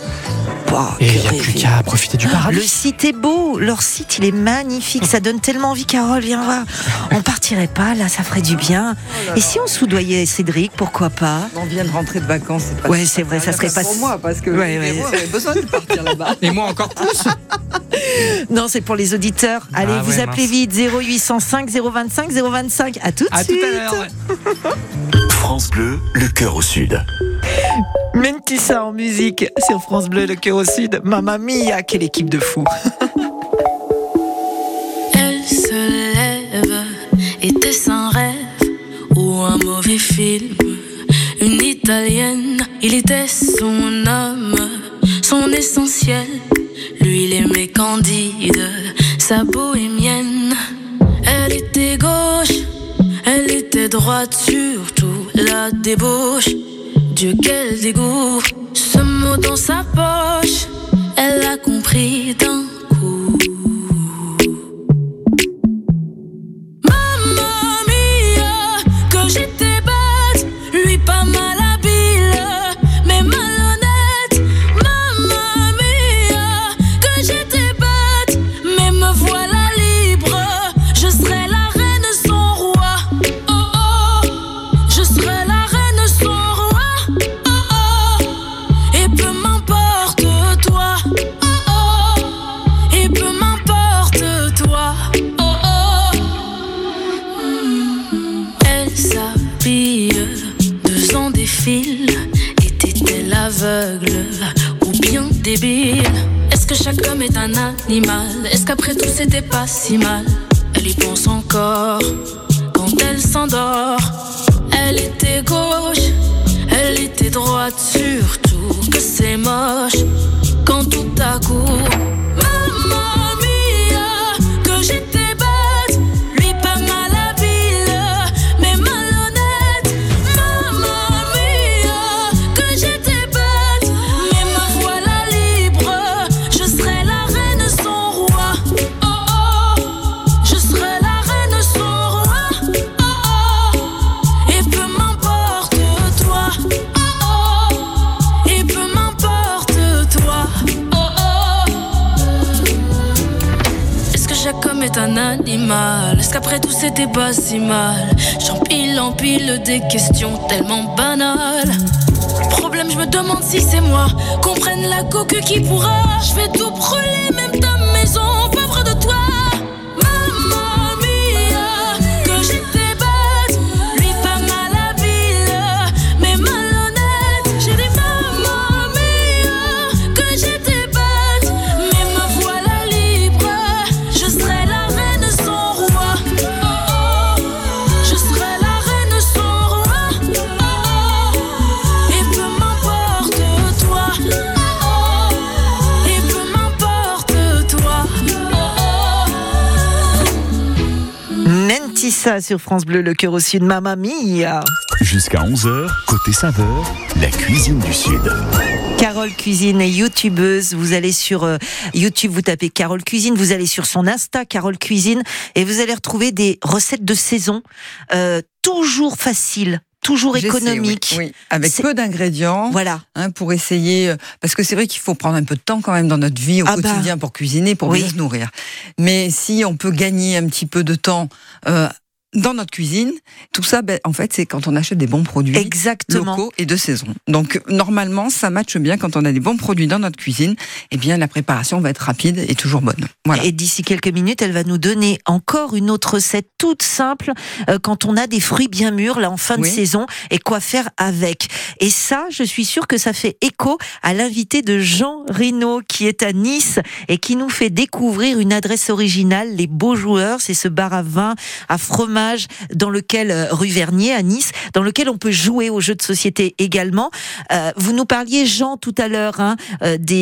[SPEAKER 2] Bah,
[SPEAKER 17] et il n'y a plus qu'à profiter du paradis.
[SPEAKER 2] Le site est beau, leur site il est magnifique, ça donne tellement envie. Carole, viens voir. On partirait pas là, ça ferait du bien. Et si on soudoyait Cédric, pourquoi pas?
[SPEAKER 3] On vient de rentrer de vacances. c'est pas-
[SPEAKER 2] Ouais, c'est vrai, ça serait pas.
[SPEAKER 3] pour moi parce que
[SPEAKER 2] Ouais, ouais.
[SPEAKER 3] moi, j'avais besoin de partir là-bas.
[SPEAKER 17] Et moi encore plus
[SPEAKER 2] Non, c'est pour les auditeurs. Allez,
[SPEAKER 17] Ah
[SPEAKER 2] vous
[SPEAKER 17] ouais,
[SPEAKER 2] appelez
[SPEAKER 17] mince.
[SPEAKER 2] vite 0805 025 025. À tout de
[SPEAKER 17] À tout
[SPEAKER 2] suite.
[SPEAKER 17] à l'heure.
[SPEAKER 1] France Bleu, le cœur au sud.
[SPEAKER 2] Mentissa en musique sur France Bleu, le cœur au sud. Mamma mia, quelle équipe de fous.
[SPEAKER 13] Elle se lève, était-ce un rêve ou un mauvais film Une italienne, il était son homme, son essentiel. Lui, il aimait Candide, sa bohémienne. Elle était gauche, elle était droite, débauche. Dieu, quel dégoût, ce mot dans sa poche, elle a compris d'un un animal Est-ce qu'après tout c'était pas si mal? Est-ce qu'après tout c'était pas si mal? J'empile, empile des questions tellement banales. Problème, je me demande si c'est moi. Qu'on prenne la coque qui pourra. Je vais tout brûler, même ta
[SPEAKER 2] Sur France Bleu, le cœur au sud, Mamma Mia.
[SPEAKER 1] Jusqu'à 11h, côté saveur, la cuisine du Sud.
[SPEAKER 2] Carole Cuisine est youtubeuse. Vous allez sur euh, YouTube, vous tapez Carole Cuisine, vous allez sur son Insta Carole Cuisine et vous allez retrouver des recettes de saison euh, toujours faciles. Toujours
[SPEAKER 3] J'essaie,
[SPEAKER 2] économiques.
[SPEAKER 3] oui, oui. Avec peu d'ingrédients.
[SPEAKER 2] Voilà.
[SPEAKER 3] hein, pour essayer. euh, Parce que c'est vrai qu'il faut prendre un peu de temps quand même dans notre vie au
[SPEAKER 2] Ah bah.
[SPEAKER 3] quotidien pour cuisiner, pour
[SPEAKER 2] Oui.
[SPEAKER 3] bien se nourrir. Mais si on peut gagner un petit peu de temps. euh, dans notre cuisine, tout ça, ben, en fait, c'est quand on achète des bons produits
[SPEAKER 2] Exactement.
[SPEAKER 3] locaux et de saison. Donc, normalement, ça matche bien quand on a des bons produits dans notre cuisine. Eh bien, la préparation va être rapide et toujours bonne. Voilà.
[SPEAKER 2] Et d'ici quelques minutes, elle va nous donner encore une autre recette toute simple euh, quand on a des fruits bien mûrs là en fin
[SPEAKER 3] Oui.
[SPEAKER 2] de saison et quoi faire avec. Et ça, je suis sûre que ça fait écho à l'invité de Jean Rino qui est à Nice et qui nous fait découvrir une adresse originale, les Beaux Joueurs. C'est ce bar à vin, à fromage dans lequel euh, rue Vernier à Nice, dans lequel on peut jouer aux jeux de société également. Euh, vous nous parliez Jean tout à l'heure hein, euh, des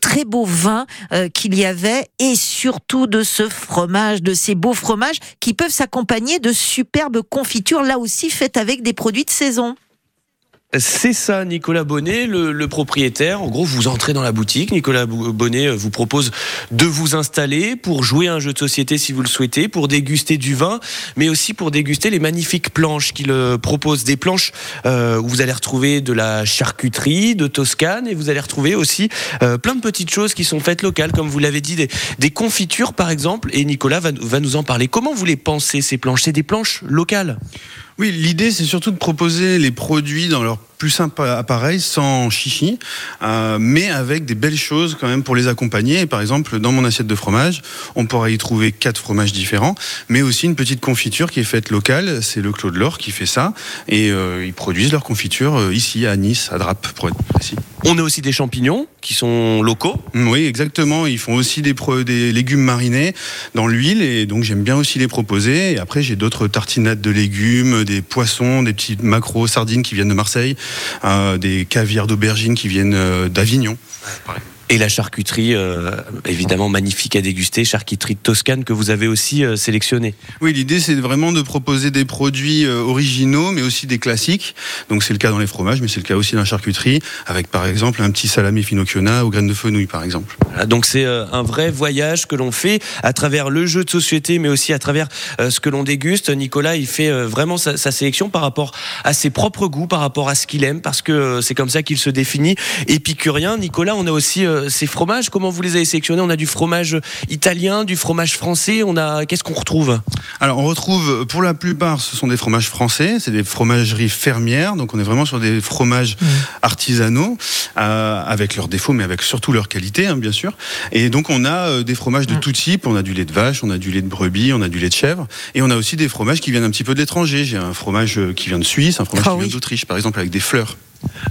[SPEAKER 2] très beaux vins qu'il y avait et surtout de ce fromage, de ces beaux fromages qui peuvent s'accompagner de superbes confitures, là aussi faites avec des produits de saison.
[SPEAKER 15] C'est ça, Nicolas Bonnet, le, propriétaire. En gros, vous entrez dans la boutique. Nicolas Bonnet euh, vous propose de vous installer pour jouer à un jeu de société si vous le souhaitez, pour déguster du vin, mais aussi pour déguster les magnifiques planches qu'il euh, propose. Des planches euh, où vous allez retrouver de la charcuterie de Toscane et vous allez retrouver aussi plein de petites choses qui sont faites locales, comme vous l'avez dit, des, des confitures par exemple. Et Nicolas va, va nous en parler. Comment vous les pensez ces planches? C'est des planches locales?
[SPEAKER 16] Oui, l'idée c'est surtout de proposer les produits dans leur plus simple appareil, sans chichi, euh, mais avec des belles choses quand même pour les accompagner. Par exemple, dans mon assiette de fromage, on pourra y trouver quatre fromages différents, mais aussi une petite confiture qui est faite locale. C'est le Claude Laure qui fait ça, et euh, ils produisent leur confiture euh, ici à Nice, à Drape, pour être précis.
[SPEAKER 15] On a aussi des champignons qui sont locaux.
[SPEAKER 16] Mm, Oui, exactement. Ils font aussi des, des légumes marinés dans l'huile et donc j'aime bien aussi les proposer. Et après, j'ai d'autres tartinades de légumes, des poissons, des petits macros, sardines qui viennent de Marseille, euh, des caviars d'aubergine qui viennent euh, d'Avignon.
[SPEAKER 15] Et la charcuterie, euh, évidemment magnifique à déguster, charcuterie de Toscane que vous avez aussi euh, sélectionnée.
[SPEAKER 16] Oui, l'idée c'est vraiment de proposer des produits euh, originaux, mais aussi des classiques. Donc c'est le cas dans les fromages, mais c'est le cas aussi dans la charcuterie, avec par exemple un petit salami finocchiona aux graines de fenouil, par exemple.
[SPEAKER 15] Voilà, donc c'est un vrai voyage que l'on fait à travers le jeu de société, mais aussi à travers ce que l'on déguste. Nicolas, il fait vraiment sa, sa sélection par rapport à ses propres goûts, par rapport à ce qu'il aime, parce que c'est comme ça qu'il se définit. Épicurien, Nicolas, on a aussi euh, ces fromages. Comment vous les avez sélectionnés? On a du fromage italien, du fromage français. On a qu'est-ce qu'on retrouve?
[SPEAKER 16] Alors on retrouve, pour la plupart, ce sont des fromages français, c'est des fromageries fermières, donc on est vraiment sur des fromages artisanaux, euh, avec leurs défauts, mais avec surtout leur qualité, hein, bien sûr. Et donc on a euh, des fromages de tout type, on a du lait de vache, on a du lait de brebis, on a du lait de chèvre, et on a aussi des fromages qui viennent un petit peu de l'étranger. J'ai un fromage qui vient de Suisse, un fromage
[SPEAKER 2] Ah
[SPEAKER 16] qui vient d'Autriche, par exemple, avec des fleurs.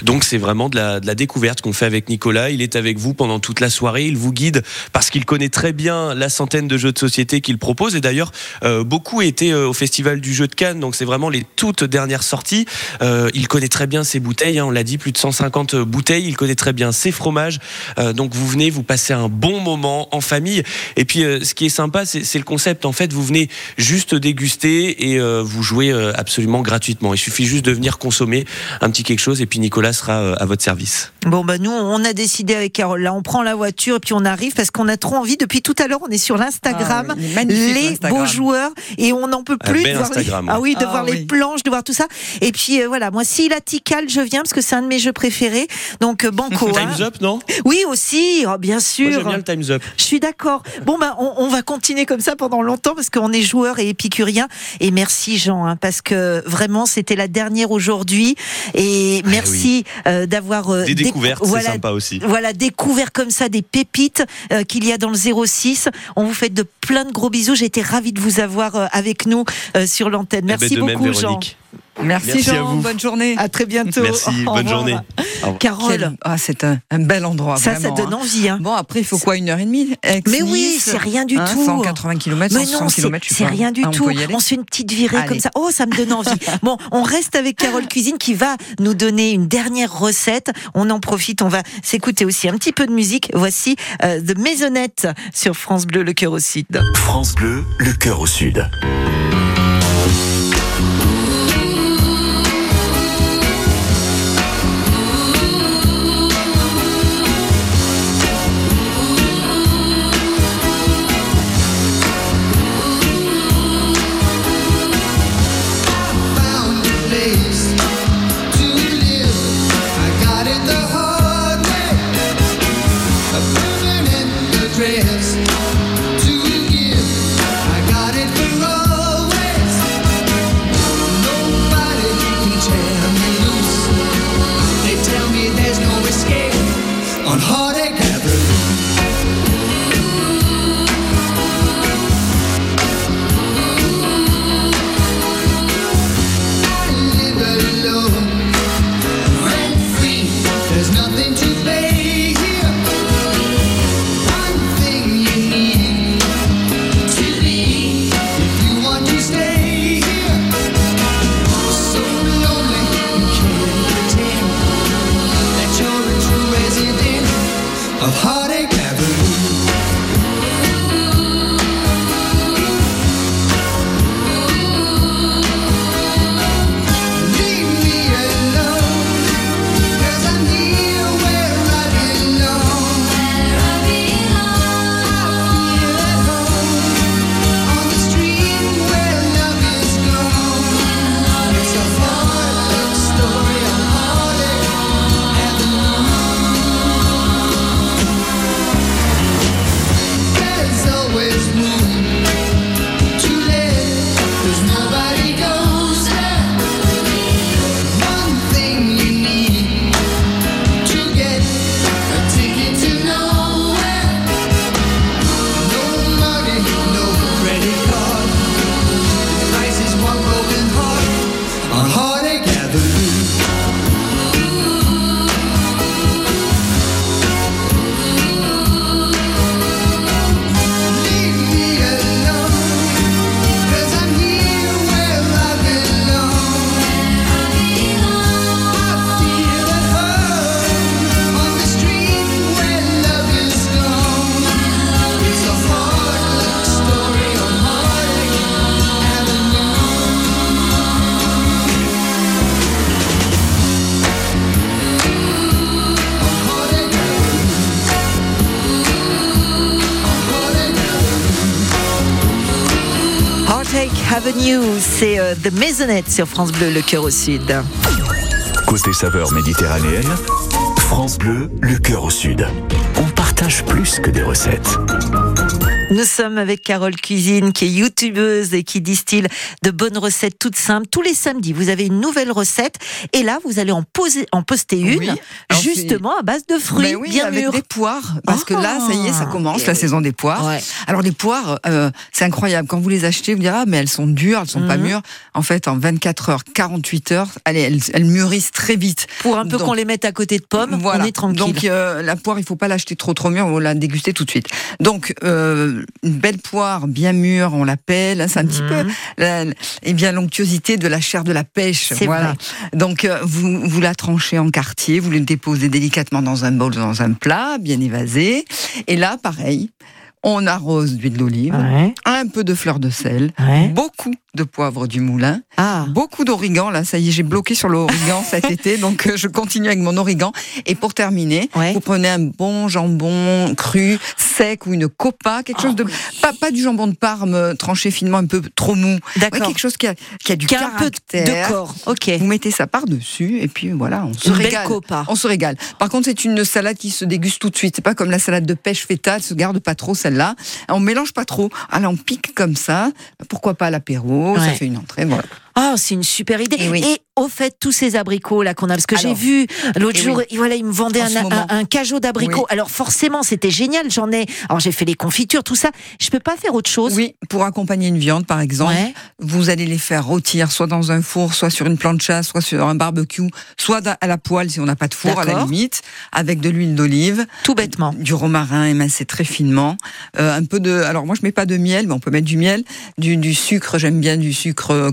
[SPEAKER 15] Donc c'est vraiment de la, découverte qu'on fait avec Nicolas. Il est avec vous pendant toute la soirée. Il vous guide parce qu'il connaît très bien la centaine de jeux de société qu'il propose. Et d'ailleurs, euh, beaucoup étaient euh, au Festival du jeu de Cannes. Donc c'est vraiment les toutes dernières sorties. Euh, il connaît très bien ses bouteilles. hein. on l'a dit, plus de 150 bouteilles. Il connaît très bien ses fromages. Donc vous venez, vous passez un bon moment en famille. Et puis ce qui est sympa, c'est le concept. En fait, vous venez juste déguster et vous jouez absolument gratuitement. Il suffit juste de venir consommer un petit quelque chose et puis Nicolas sera euh, à votre service.
[SPEAKER 2] Bon, bah, nous, on a décidé avec Carole, là, on prend la voiture et puis on arrive parce qu'on a trop envie. Depuis tout à l'heure, on est sur l'Instagram,
[SPEAKER 3] Ah oui,
[SPEAKER 2] les beaux joueurs, et on n'en peut plus de voir, les... Ah oui, de
[SPEAKER 3] Ah
[SPEAKER 2] voir les planches, de voir tout ça. Et puis, euh, voilà, moi, s'il a Tikal, je viens parce que c'est un de mes jeux préférés. Donc, euh, Banco. hein.
[SPEAKER 15] Time's up, non?
[SPEAKER 2] Oui, aussi, oh, bien sûr.
[SPEAKER 15] j'aime bien le Time's up.
[SPEAKER 2] Je suis d'accord. Bon, ben, on, on va continuer comme ça pendant longtemps parce qu'on est joueurs et épicuriens. Et merci, Jean, hein, parce que vraiment, c'était la dernière aujourd'hui. Et merci euh, d'avoir
[SPEAKER 15] découvertes, c'est sympa aussi.
[SPEAKER 2] Voilà, découvert comme ça des pépites euh, qu'il y a dans le 06. On vous fait de plein de gros bisous. J'ai été ravie de vous avoir euh, avec nous euh, sur l'antenne.
[SPEAKER 15] Eh ben,
[SPEAKER 2] Merci
[SPEAKER 15] même,
[SPEAKER 2] beaucoup, Jean.
[SPEAKER 3] Merci,
[SPEAKER 15] Merci à
[SPEAKER 3] Jean,
[SPEAKER 15] vous.
[SPEAKER 3] bonne journée.
[SPEAKER 2] À très bientôt.
[SPEAKER 15] Merci,
[SPEAKER 2] Au
[SPEAKER 15] bonne journée.
[SPEAKER 2] Carole.
[SPEAKER 3] Ah, c'est un, un bel endroit.
[SPEAKER 2] Ça,
[SPEAKER 3] vraiment,
[SPEAKER 2] ça donne
[SPEAKER 3] hein.
[SPEAKER 2] envie. Hein.
[SPEAKER 3] Bon, après, il faut quoi Une heure et demie
[SPEAKER 2] Mais oui,
[SPEAKER 3] Nice,
[SPEAKER 2] c'est rien du
[SPEAKER 3] hein,
[SPEAKER 2] tout.
[SPEAKER 3] 180 km,
[SPEAKER 2] Mais
[SPEAKER 3] 160
[SPEAKER 2] non, c'est-
[SPEAKER 3] km, je sais
[SPEAKER 2] c'est rien du
[SPEAKER 3] Ah,
[SPEAKER 2] tout. On se fait une petite virée
[SPEAKER 3] Allez.
[SPEAKER 2] comme ça. Oh, ça me donne envie. bon, on reste avec Carole Cuisine qui va nous donner une dernière recette. On en profite, on va s'écouter aussi un petit peu de musique. Voici euh, The Maisonnette sur France Bleu, le cœur au sud.
[SPEAKER 18] France Bleu, le cœur au sud.
[SPEAKER 19] The
[SPEAKER 2] Maisonnette sur France Bleu, le cœur au sud.
[SPEAKER 18] Côté saveur méditerranéenne, France Bleu, le cœur au sud. On partage plus que des recettes.
[SPEAKER 2] Nous sommes avec Carole Cuisine, qui est youtubeuse et qui distille de bonnes recettes toutes simples. Tous les samedis, vous avez une nouvelle recette. Et là, vous allez en, poser, en poster une,
[SPEAKER 3] Oui.
[SPEAKER 2] Justement à base de fruits
[SPEAKER 3] Ben oui,
[SPEAKER 2] bien
[SPEAKER 3] avec
[SPEAKER 2] mûrs.
[SPEAKER 3] des poires, parce que là, ça y est, ça commence
[SPEAKER 2] Eh
[SPEAKER 3] la
[SPEAKER 2] oui.
[SPEAKER 3] saison des poires.
[SPEAKER 2] Ouais.
[SPEAKER 3] Alors les poires, euh, c'est incroyable. Quand vous les achetez, vous direz ah mais elles sont dures, elles sont pas
[SPEAKER 2] Mhm.
[SPEAKER 3] mûres. En fait, en 24 heures, 48 heures, allez, elles, elles mûrissent très vite.
[SPEAKER 2] Pour un peu qu'on les mette à côté de pommes,
[SPEAKER 3] Voilà.
[SPEAKER 2] on est tranquille.
[SPEAKER 3] Donc euh, la poire, il faut pas l'acheter trop trop mûre, on la déguster tout de suite. Donc euh, une belle poire bien mûre, on l'appelle. hein, C'est un petit peu la, eh bien l'onctuosité de la chair de la pêche. Voilà.
[SPEAKER 2] vrai.
[SPEAKER 3] Donc euh, vous vous la tranchez en quartier, vous le déposez délicatement dans un bol, dans un plat bien évasé. Et là, pareil. On arrose d'huile d'olive,
[SPEAKER 2] Ouais.
[SPEAKER 3] un peu de fleur de sel,
[SPEAKER 2] Ouais.
[SPEAKER 3] beaucoup de poivre du moulin,
[SPEAKER 2] Ah.
[SPEAKER 3] beaucoup d'origan. Là, ça y est, j'ai bloqué sur l'origan cet été, donc euh, je continue avec mon origan. Et pour terminer,
[SPEAKER 2] Ouais.
[SPEAKER 3] vous prenez un bon jambon cru, sec ou une copa, quelque chose de pas, pas du jambon de Parme euh, tranché finement, un peu trop mou.
[SPEAKER 2] D'accord.
[SPEAKER 3] Quelque chose qui a, qui a du
[SPEAKER 2] Qui a un peu de corps. Ok.
[SPEAKER 3] Vous mettez ça par dessus et puis voilà, on se
[SPEAKER 2] Une belle
[SPEAKER 3] régale.
[SPEAKER 2] copa.
[SPEAKER 3] On se régale. Par contre, c'est une salade qui se déguste tout de suite. C'est pas comme la salade de pêche feta, elle se garde pas trop celle-là. On mélange pas trop. Alors on pique comme ça. Pourquoi pas à l'apéro? Ça fait une entrée. Voilà.
[SPEAKER 2] Ah, c'est une super idée.
[SPEAKER 3] Eh oui.
[SPEAKER 2] Et au fait, tous ces abricots là qu'on a, parce que j'ai vu l'autre
[SPEAKER 3] eh
[SPEAKER 2] jour,
[SPEAKER 3] oui.
[SPEAKER 2] voilà, il me vendait
[SPEAKER 3] En
[SPEAKER 2] un, cajot d'abricots.
[SPEAKER 3] Oui.
[SPEAKER 2] Alors forcément, c'était génial. J'en ai. Alors j'ai fait les confitures, tout ça. Je peux pas faire autre chose.
[SPEAKER 3] Oui, pour accompagner une viande, par exemple,
[SPEAKER 2] Ouais.
[SPEAKER 3] vous allez les faire rôtir soit dans un four, soit sur une plancha, soit sur un barbecue, soit à la poêle si on n'a pas de four, à la limite, avec de l'huile d'olive,
[SPEAKER 2] Tout bêtement.
[SPEAKER 3] du romarin émincé très finement, euh, un peu de. Alors moi je mets pas de miel, mais on peut mettre du miel, du, du sucre. J'aime bien du sucre euh,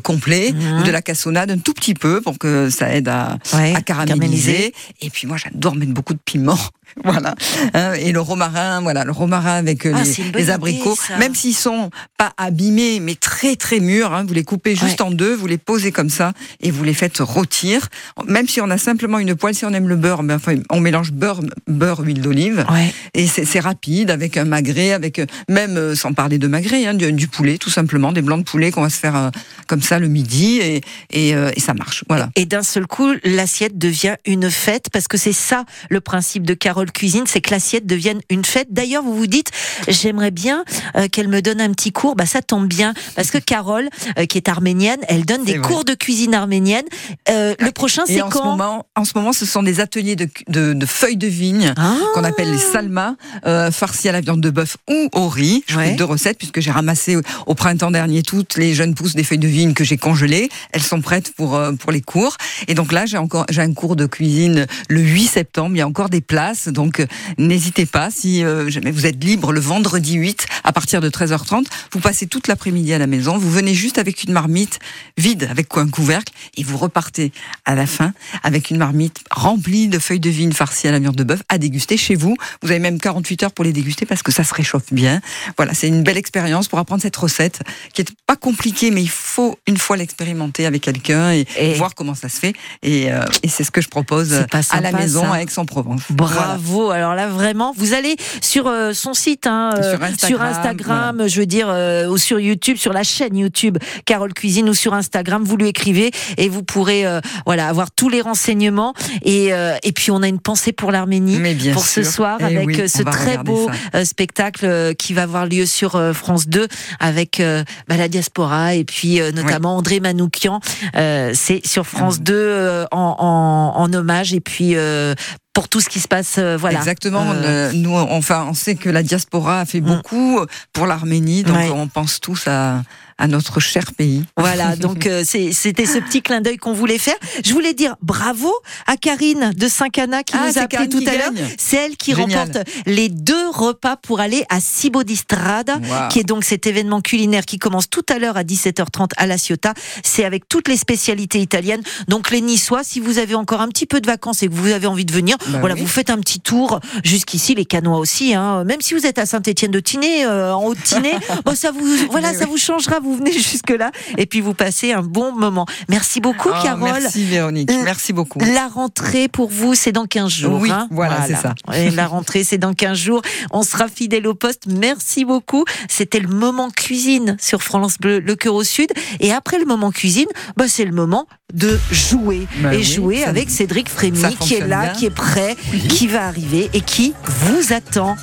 [SPEAKER 2] Mhm.
[SPEAKER 3] ou de la cassonade, un tout petit peu pour que ça aide à,
[SPEAKER 2] Ouais,
[SPEAKER 3] à caraméliser.
[SPEAKER 2] caraméliser.
[SPEAKER 3] Et puis moi j'adore mettre beaucoup de piment. Voilà. Hein, et le romarin, voilà, le romarin avec euh,
[SPEAKER 2] Ah,
[SPEAKER 3] les, abricots,
[SPEAKER 2] idée,
[SPEAKER 3] même s'ils sont pas abîmés, mais très très mûrs, hein, vous les coupez juste
[SPEAKER 2] Ouais.
[SPEAKER 3] en deux, vous les posez comme ça et vous les faites rôtir. Même si on a simplement une poêle, si on aime le beurre, ben, enfin, on mélange beurre, beurre, huile d'olive.
[SPEAKER 2] Ouais.
[SPEAKER 3] Et c'est rapide, avec un magret, avec euh, même euh, sans parler de magret, hein, du, du poulet, tout simplement, des blancs de poulet qu'on va se faire euh, comme ça le midi et, et, euh, et ça marche. Voilà.
[SPEAKER 2] Et d'un seul coup, l'assiette devient une fête parce que c'est ça le principe de Carole Cuisine, c'est que l'assiette devienne une fête. D'ailleurs, vous vous dites, j'aimerais bien euh, qu'elle me donne un petit cours. Bah ça tombe bien parce que Carole, euh, qui est arménienne, elle donne des
[SPEAKER 3] vrai.
[SPEAKER 2] cours de cuisine arménienne. Euh, le prochain, c'est
[SPEAKER 3] en ce,
[SPEAKER 2] quand?
[SPEAKER 3] moment, en ce moment, ce sont des ateliers de, de, de feuilles de vigne
[SPEAKER 2] Ah.
[SPEAKER 3] qu'on appelle les salmas, euh, farcis à la viande de bœuf ou au riz. Je
[SPEAKER 2] Ouais.
[SPEAKER 3] fais deux recettes puisque j'ai ramassé au, au printemps dernier toutes les jeunes pousses des feuilles de vigne que j'ai congelées. Elles sont prêtes pour, euh, pour les cours. Et donc là, j'ai encore j'ai un cours de cuisine le 8 septembre. Il y a encore des places. Donc euh, n'hésitez pas. Si euh, jamais vous êtes libre le vendredi 8 à partir de 13h30, vous passez toute l'après-midi à la maison. Vous venez juste avec une marmite vide, avec un couvercle, et vous repartez à la fin avec une marmite remplie de feuilles de vigne farcies à la viande de bœuf à déguster chez vous. Vous avez même 48 heures pour les déguster parce que ça se réchauffe bien. Voilà, c'est une belle expérience pour apprendre cette recette qui est pas compliquée, mais il faut une fois l'expérimenter avec quelqu'un et,
[SPEAKER 2] Et-
[SPEAKER 3] voir comment ça se fait. Et, euh, et c'est ce que je propose
[SPEAKER 2] pas
[SPEAKER 3] à la
[SPEAKER 2] sympa,
[SPEAKER 3] maison
[SPEAKER 2] ça.
[SPEAKER 3] à Aix-en-Provence. Voilà.
[SPEAKER 2] Bravo. Alors là, vraiment, vous allez sur euh, son site, hein, euh,
[SPEAKER 3] Sur Instagram,
[SPEAKER 2] sur Instagram, je veux dire, euh, ou sur YouTube, sur la chaîne YouTube Carole Cuisine ou sur Instagram, vous lui écrivez et vous pourrez, euh, voilà, avoir tous les renseignements. Et, euh, et puis, on a une pensée pour l'Arménie pour ce
[SPEAKER 3] sûr.
[SPEAKER 2] soir
[SPEAKER 3] Eh
[SPEAKER 2] avec
[SPEAKER 3] oui,
[SPEAKER 2] euh, ce très beau
[SPEAKER 3] ça.
[SPEAKER 2] euh, spectacle euh, qui va avoir lieu sur euh, France 2 avec euh, bah, la diaspora et puis euh, notamment André Manoukian. Euh, C'est sur France
[SPEAKER 3] Ah
[SPEAKER 2] 2 euh, en, en, en hommage et puis euh, pour tout ce qui se passe, euh, voilà.
[SPEAKER 3] Exactement.
[SPEAKER 2] Euh,
[SPEAKER 3] on, enfin, on sait que la diaspora a fait
[SPEAKER 2] Mm.
[SPEAKER 3] beaucoup pour l'Arménie, donc
[SPEAKER 2] Ouais.
[SPEAKER 3] on pense tous à, à notre cher pays.
[SPEAKER 2] Voilà, donc euh, c'était ce petit clin d'œil qu'on voulait faire. Je voulais dire bravo à Karine de Saint-Cana qui
[SPEAKER 3] Ah,
[SPEAKER 2] nous a appelé tout à l'heure. C'est elle qui
[SPEAKER 3] Génial.
[SPEAKER 2] remporte les deux repas pour aller à Cibo di Strada,
[SPEAKER 3] Wow.
[SPEAKER 2] qui est donc cet événement culinaire qui commence tout à l'heure à 17h30 à La Ciotat. C'est avec toutes les spécialités italiennes. Donc les Niçois, si vous avez encore un petit peu de vacances et que vous avez envie de venir,
[SPEAKER 3] Bah
[SPEAKER 2] voilà,
[SPEAKER 3] oui.
[SPEAKER 2] vous faites un petit tour jusqu'ici, les Canois aussi. Hein. Même si vous êtes à Saint-Étienne de Tinée, euh, en Haute-Tinée, bon, ça vous, voilà,
[SPEAKER 3] Mais
[SPEAKER 2] ça
[SPEAKER 3] oui.
[SPEAKER 2] vous changera. Vous venez jusque là et puis vous passez un bon moment. Merci beaucoup,
[SPEAKER 3] Oh,
[SPEAKER 2] Carole.
[SPEAKER 3] Merci Véronique, merci beaucoup.
[SPEAKER 2] La rentrée pour vous, c'est dans 15 jours.
[SPEAKER 3] Oui,
[SPEAKER 2] hein.
[SPEAKER 3] voilà, c'est ça.
[SPEAKER 2] Et la rentrée, c'est dans 15 jours. On sera fidèle au poste. Merci beaucoup. C'était le moment cuisine sur France Bleu, le cœur au sud. Et après le moment cuisine, bah, c'est le moment de jouer.
[SPEAKER 3] Bah
[SPEAKER 2] et
[SPEAKER 3] oui,
[SPEAKER 2] jouer avec Cédric Frémy, qui est là,
[SPEAKER 3] bien.
[SPEAKER 2] qui est prêt, qui va arriver et qui vous attend.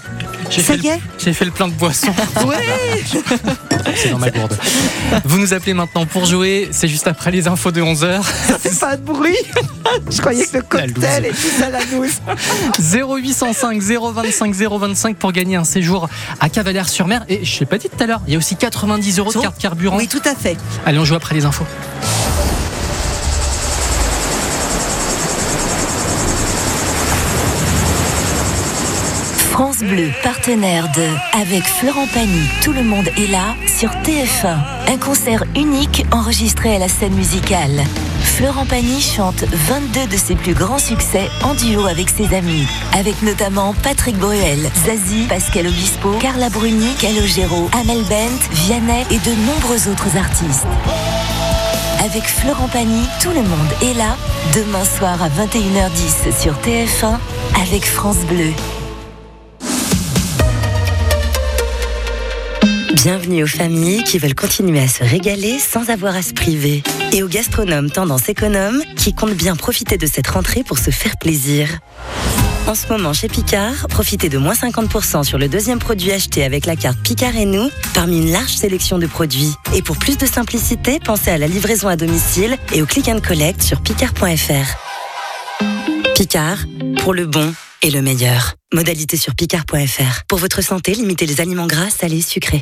[SPEAKER 17] J'ai
[SPEAKER 2] Ça
[SPEAKER 17] fait,
[SPEAKER 2] y
[SPEAKER 17] le-
[SPEAKER 2] est
[SPEAKER 17] j'ai fait le plein de boissons.
[SPEAKER 2] Ouais
[SPEAKER 17] C'est dans ma gourde. Vous nous appelez maintenant pour jouer. C'est juste après les infos de 11h.
[SPEAKER 2] Ça fait pas de bruit Je croyais que le
[SPEAKER 17] La
[SPEAKER 2] cocktail
[SPEAKER 17] loose.
[SPEAKER 2] tout ça, la nousse.
[SPEAKER 17] 0805 025 025 pour gagner un séjour à Cavalère-sur-Mer. Et je l'ai pas dit tout à l'heure, il y a aussi 90 euros de carte carburant.
[SPEAKER 2] Oui, tout à fait.
[SPEAKER 17] Allez, on joue après les infos.
[SPEAKER 20] France Bleu, partenaire de Avec Florent Pagny, tout le monde est là sur TF1. Un concert unique enregistré à la scène musicale. Florent Pagny chante 22 de ses plus grands succès en duo avec ses amis, avec notamment Patrick Bruel, Zazie, Pascal Obispo, Carla Bruni, Calogero, Amel Bent, Vianney et de nombreux autres artistes. Avec Florent Pagny, tout le monde est là, demain soir à 21h10 sur TF1 avec France Bleu.
[SPEAKER 11] Bienvenue aux familles qui veulent continuer à se régaler sans avoir à se priver. Et aux gastronomes tendance économe qui comptent bien profiter de cette rentrée pour se faire plaisir. En ce moment, chez Picard, profitez de moins 50% sur le deuxième produit acheté avec la carte Picard et nous, parmi une large sélection de produits. Et pour plus de simplicité, pensez à la livraison à domicile et au click and collect sur picard.fr. Picard, pour le bon et le meilleur. Modalité sur picard.fr. Pour votre santé, limitez les aliments gras, salés, sucrés.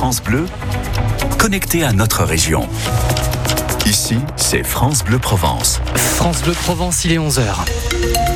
[SPEAKER 1] France Bleu, connecté à notre région. Ici, c'est France Bleu Provence.
[SPEAKER 17] France Bleu Provence, il est 11h.